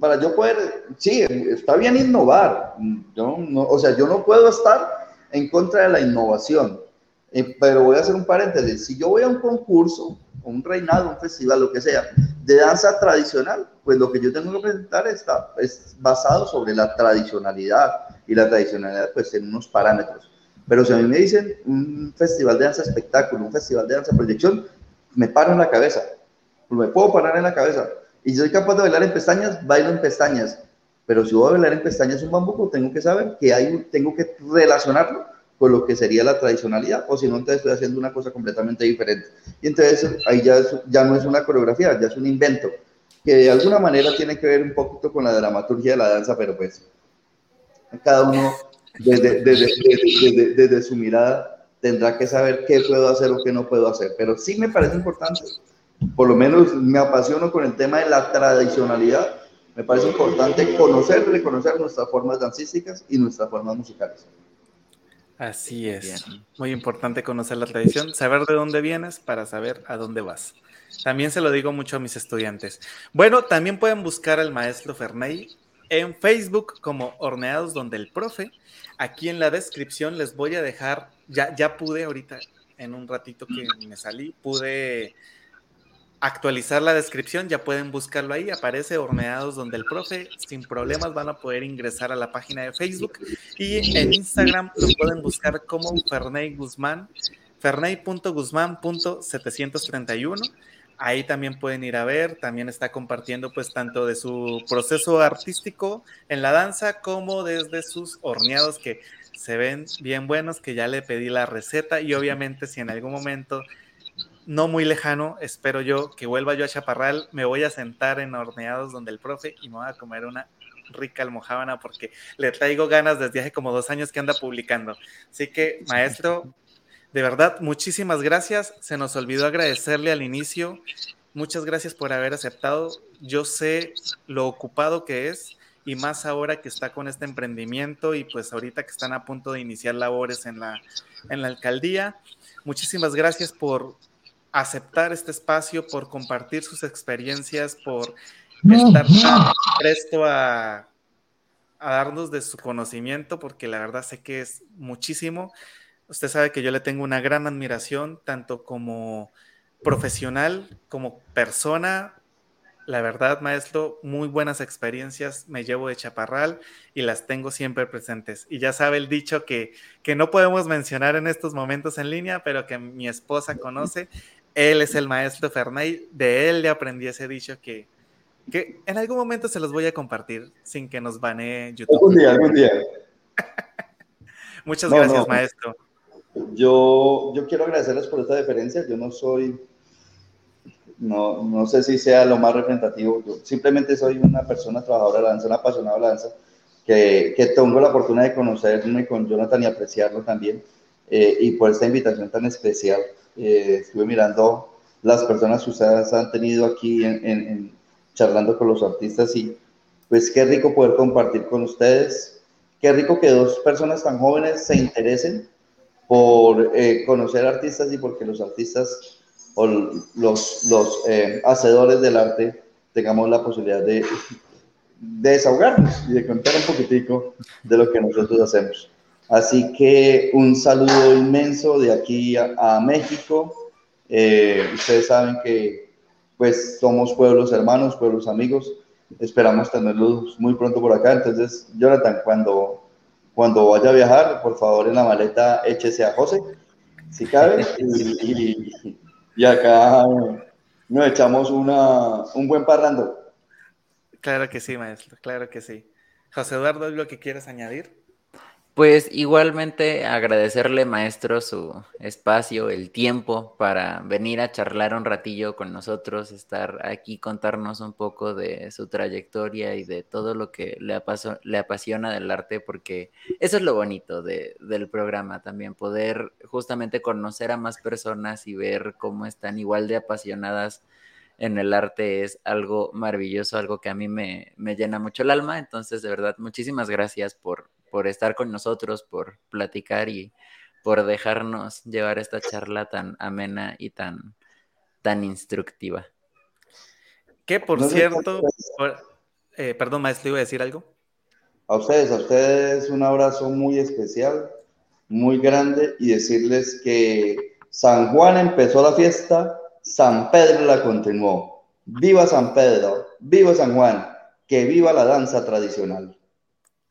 para yo poder, sí, está bien innovar, yo no, o sea, yo no puedo estar en contra de la innovación, eh, pero voy a hacer un paréntesis, si yo voy a un concurso, un reinado, un festival, lo que sea, de danza tradicional, pues lo que yo tengo que presentar está, es basado sobre la tradicionalidad y la tradicionalidad pues en unos parámetros. Pero si a mí me dicen un festival de danza espectáculo, un festival de danza proyección, me paro en la cabeza, me puedo parar en la cabeza. Y si soy capaz de bailar en pestañas, bailo en pestañas. Pero si voy a bailar en pestañas un bambuco, tengo que saber que hay, tengo que relacionarlo con lo que sería la tradicionalidad, o si no, entonces estoy haciendo una cosa completamente diferente. Y entonces ahí ya, ya no es una coreografía, ya es un invento, que de alguna manera tiene que ver un poquito con la dramaturgia de la danza, pero pues cada uno desde, desde, desde, desde su mirada tendrá que saber qué puedo hacer o qué no puedo hacer. Pero sí me parece importante por lo menos me apasiono con el tema de la tradicionalidad. Me parece importante conocer, reconocer nuestras formas dancísticas y nuestras formas musicales. Así es. Muy importante conocer la tradición, saber de dónde vienes para saber a dónde vas. También se lo digo mucho a mis estudiantes. Bueno, también pueden buscar al maestro Ferney en Facebook como Horneados donde el profe. Aquí en la descripción les voy a dejar, ya, ya pude ahorita, en un ratito que me salí, pude actualizar la descripción, ya pueden buscarlo ahí, aparece horneados donde el profe sin problemas van a poder ingresar a la página de Facebook y en Instagram lo pueden buscar como Ferney Guzmán, ferney.guzmán.731. Ahí también pueden ir a ver, también está compartiendo pues tanto de su proceso artístico en la danza como desde sus horneados que se ven bien buenos, que ya le pedí la receta y obviamente si en algún momento no muy lejano, espero yo, que vuelva yo a Chaparral, me voy a sentar en horneados donde el profe y me voy a comer una rica almohábana porque le traigo ganas desde hace como dos años que anda publicando. Así que, maestro, de verdad, muchísimas gracias. Se nos olvidó agradecerle al inicio. Muchas gracias por haber aceptado. Yo sé lo ocupado que es y más ahora que está con este emprendimiento y pues ahorita que están a punto de iniciar labores en la, en la alcaldía. Muchísimas gracias por aceptar este espacio, por compartir sus experiencias, por estar presto a, a darnos de su conocimiento, porque la verdad sé que es muchísimo. Usted sabe que yo le tengo una gran admiración, tanto como profesional, como persona, la verdad, maestro, muy buenas experiencias me llevo de Chaparral y las tengo siempre presentes. Y ya sabe el dicho que, que no podemos mencionar en estos momentos en línea, pero que mi esposa conoce. Él es el maestro Fernay, de él le aprendí ese dicho que, que en algún momento se los voy a compartir sin que nos banee YouTube. Algún día, algún día. *laughs* Muchas gracias, maestro. Yo, yo quiero agradecerles por esta deferencia. Yo no soy no, no sé si sea lo más representativo. Yo simplemente soy una persona trabajadora de la danza, una apasionada de la danza, que, que tengo la oportunidad de conocerme con Jonathan y apreciarlo también. Eh, y por esta invitación tan especial, eh, estuve mirando las personas que ustedes han tenido aquí en, en, charlando con los artistas y pues qué rico poder compartir con ustedes. Qué rico que dos personas tan jóvenes se interesen por eh, conocer artistas y porque los artistas o los, los eh, hacedores del arte tengamos la posibilidad de, de, desahogarnos y de contar un poquitico de lo que nosotros hacemos. Así que un saludo inmenso de aquí a, México. Eh, ustedes saben que pues somos pueblos hermanos, pueblos amigos. Esperamos tenerlos muy pronto por acá. Entonces, Jonathan, cuando, cuando vaya a viajar, por favor en la maleta échese a José, si cabe, *laughs* y, y acá nos echamos una, un buen parrando. Claro que sí, maestro, claro que sí. José Eduardo, ¿lo que quieres añadir? Pues igualmente agradecerle, maestro, su espacio, el tiempo para venir a charlar un ratillo con nosotros, estar aquí, contarnos un poco de su trayectoria y de todo lo que le, le apasiona del arte, porque eso es lo bonito del programa también, poder justamente conocer a más personas y ver cómo están igual de apasionadas en el arte es algo maravilloso, algo que a mí me, me llena mucho el alma. Entonces, de verdad, muchísimas gracias por, por estar con nosotros, por platicar y por dejarnos llevar esta charla tan amena y tan, tan instructiva. Que por cierto, eh, perdón, maestro, ¿iba a decir algo? A ustedes, a ustedes un abrazo muy especial, muy grande y decirles que San Juan empezó la fiesta, San Pedro la continuó. Viva San Pedro, viva San Juan, que viva la danza tradicional.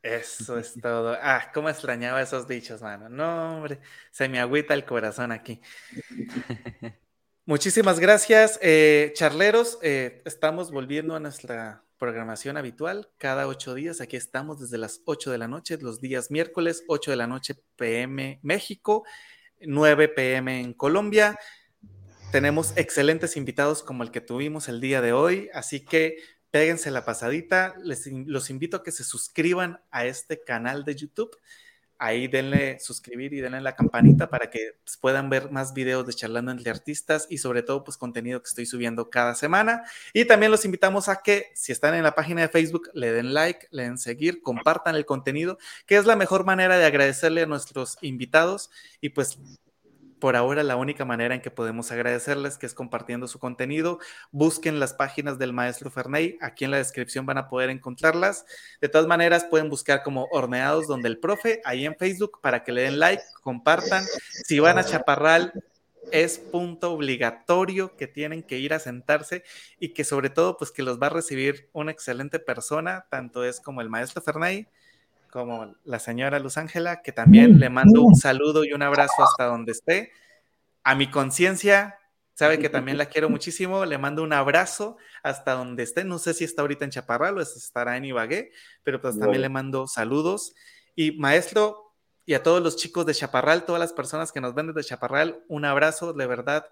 Eso es *laughs* todo. Ah, cómo extrañaba esos dichos, mano. No, hombre, se me agüita el corazón aquí. *laughs* Muchísimas gracias, eh, charleros. Eh, estamos volviendo a nuestra programación habitual cada ocho días. Aquí estamos desde las ocho de la noche, los días miércoles, ocho de la noche PM México, 9 PM en Colombia. Tenemos excelentes invitados como el que tuvimos el día de hoy, así que péguense la pasadita. Les, los invito a que se suscriban a este canal de YouTube. Ahí denle suscribir y denle la campanita para que pues, puedan ver más videos de charlando entre artistas y sobre todo pues contenido que estoy subiendo cada semana. Y también los invitamos a que si están en la página de Facebook le den like, le den seguir, compartan el contenido, que es la mejor manera de agradecerle a nuestros invitados y pues por ahora la única manera en que podemos agradecerles que es compartiendo su contenido. Busquen las páginas del maestro Ferney, aquí en la descripción van a poder encontrarlas. De todas maneras, pueden buscar como Horneados donde el profe, ahí en Facebook, para que le den like, compartan. Si van a Chaparral, es punto obligatorio que tienen que ir a sentarse y que sobre todo, pues que los va a recibir una excelente persona, tanto es como el maestro Ferney como la señora Luz Ángela, que también le mando un saludo y un abrazo hasta donde esté. A mi conciencia, sabe que también la quiero muchísimo, le mando un abrazo hasta donde esté. No sé si está ahorita en Chaparral o estará en Ibagué, pero pues también le mando saludos. Y maestro, y a todos los chicos de Chaparral, todas las personas que nos ven desde Chaparral, un abrazo, de verdad.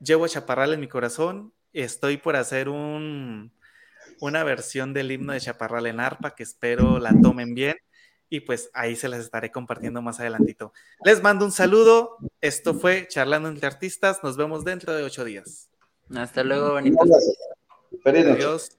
Llevo a Chaparral en mi corazón. Estoy por hacer un, una versión del himno de Chaparral en arpa que espero la tomen bien y pues ahí se las estaré compartiendo más adelantito. Les mando un saludo. Esto fue Charlando entre Artistas. Nos vemos dentro de ocho días. Hasta luego, bonito. Adiós.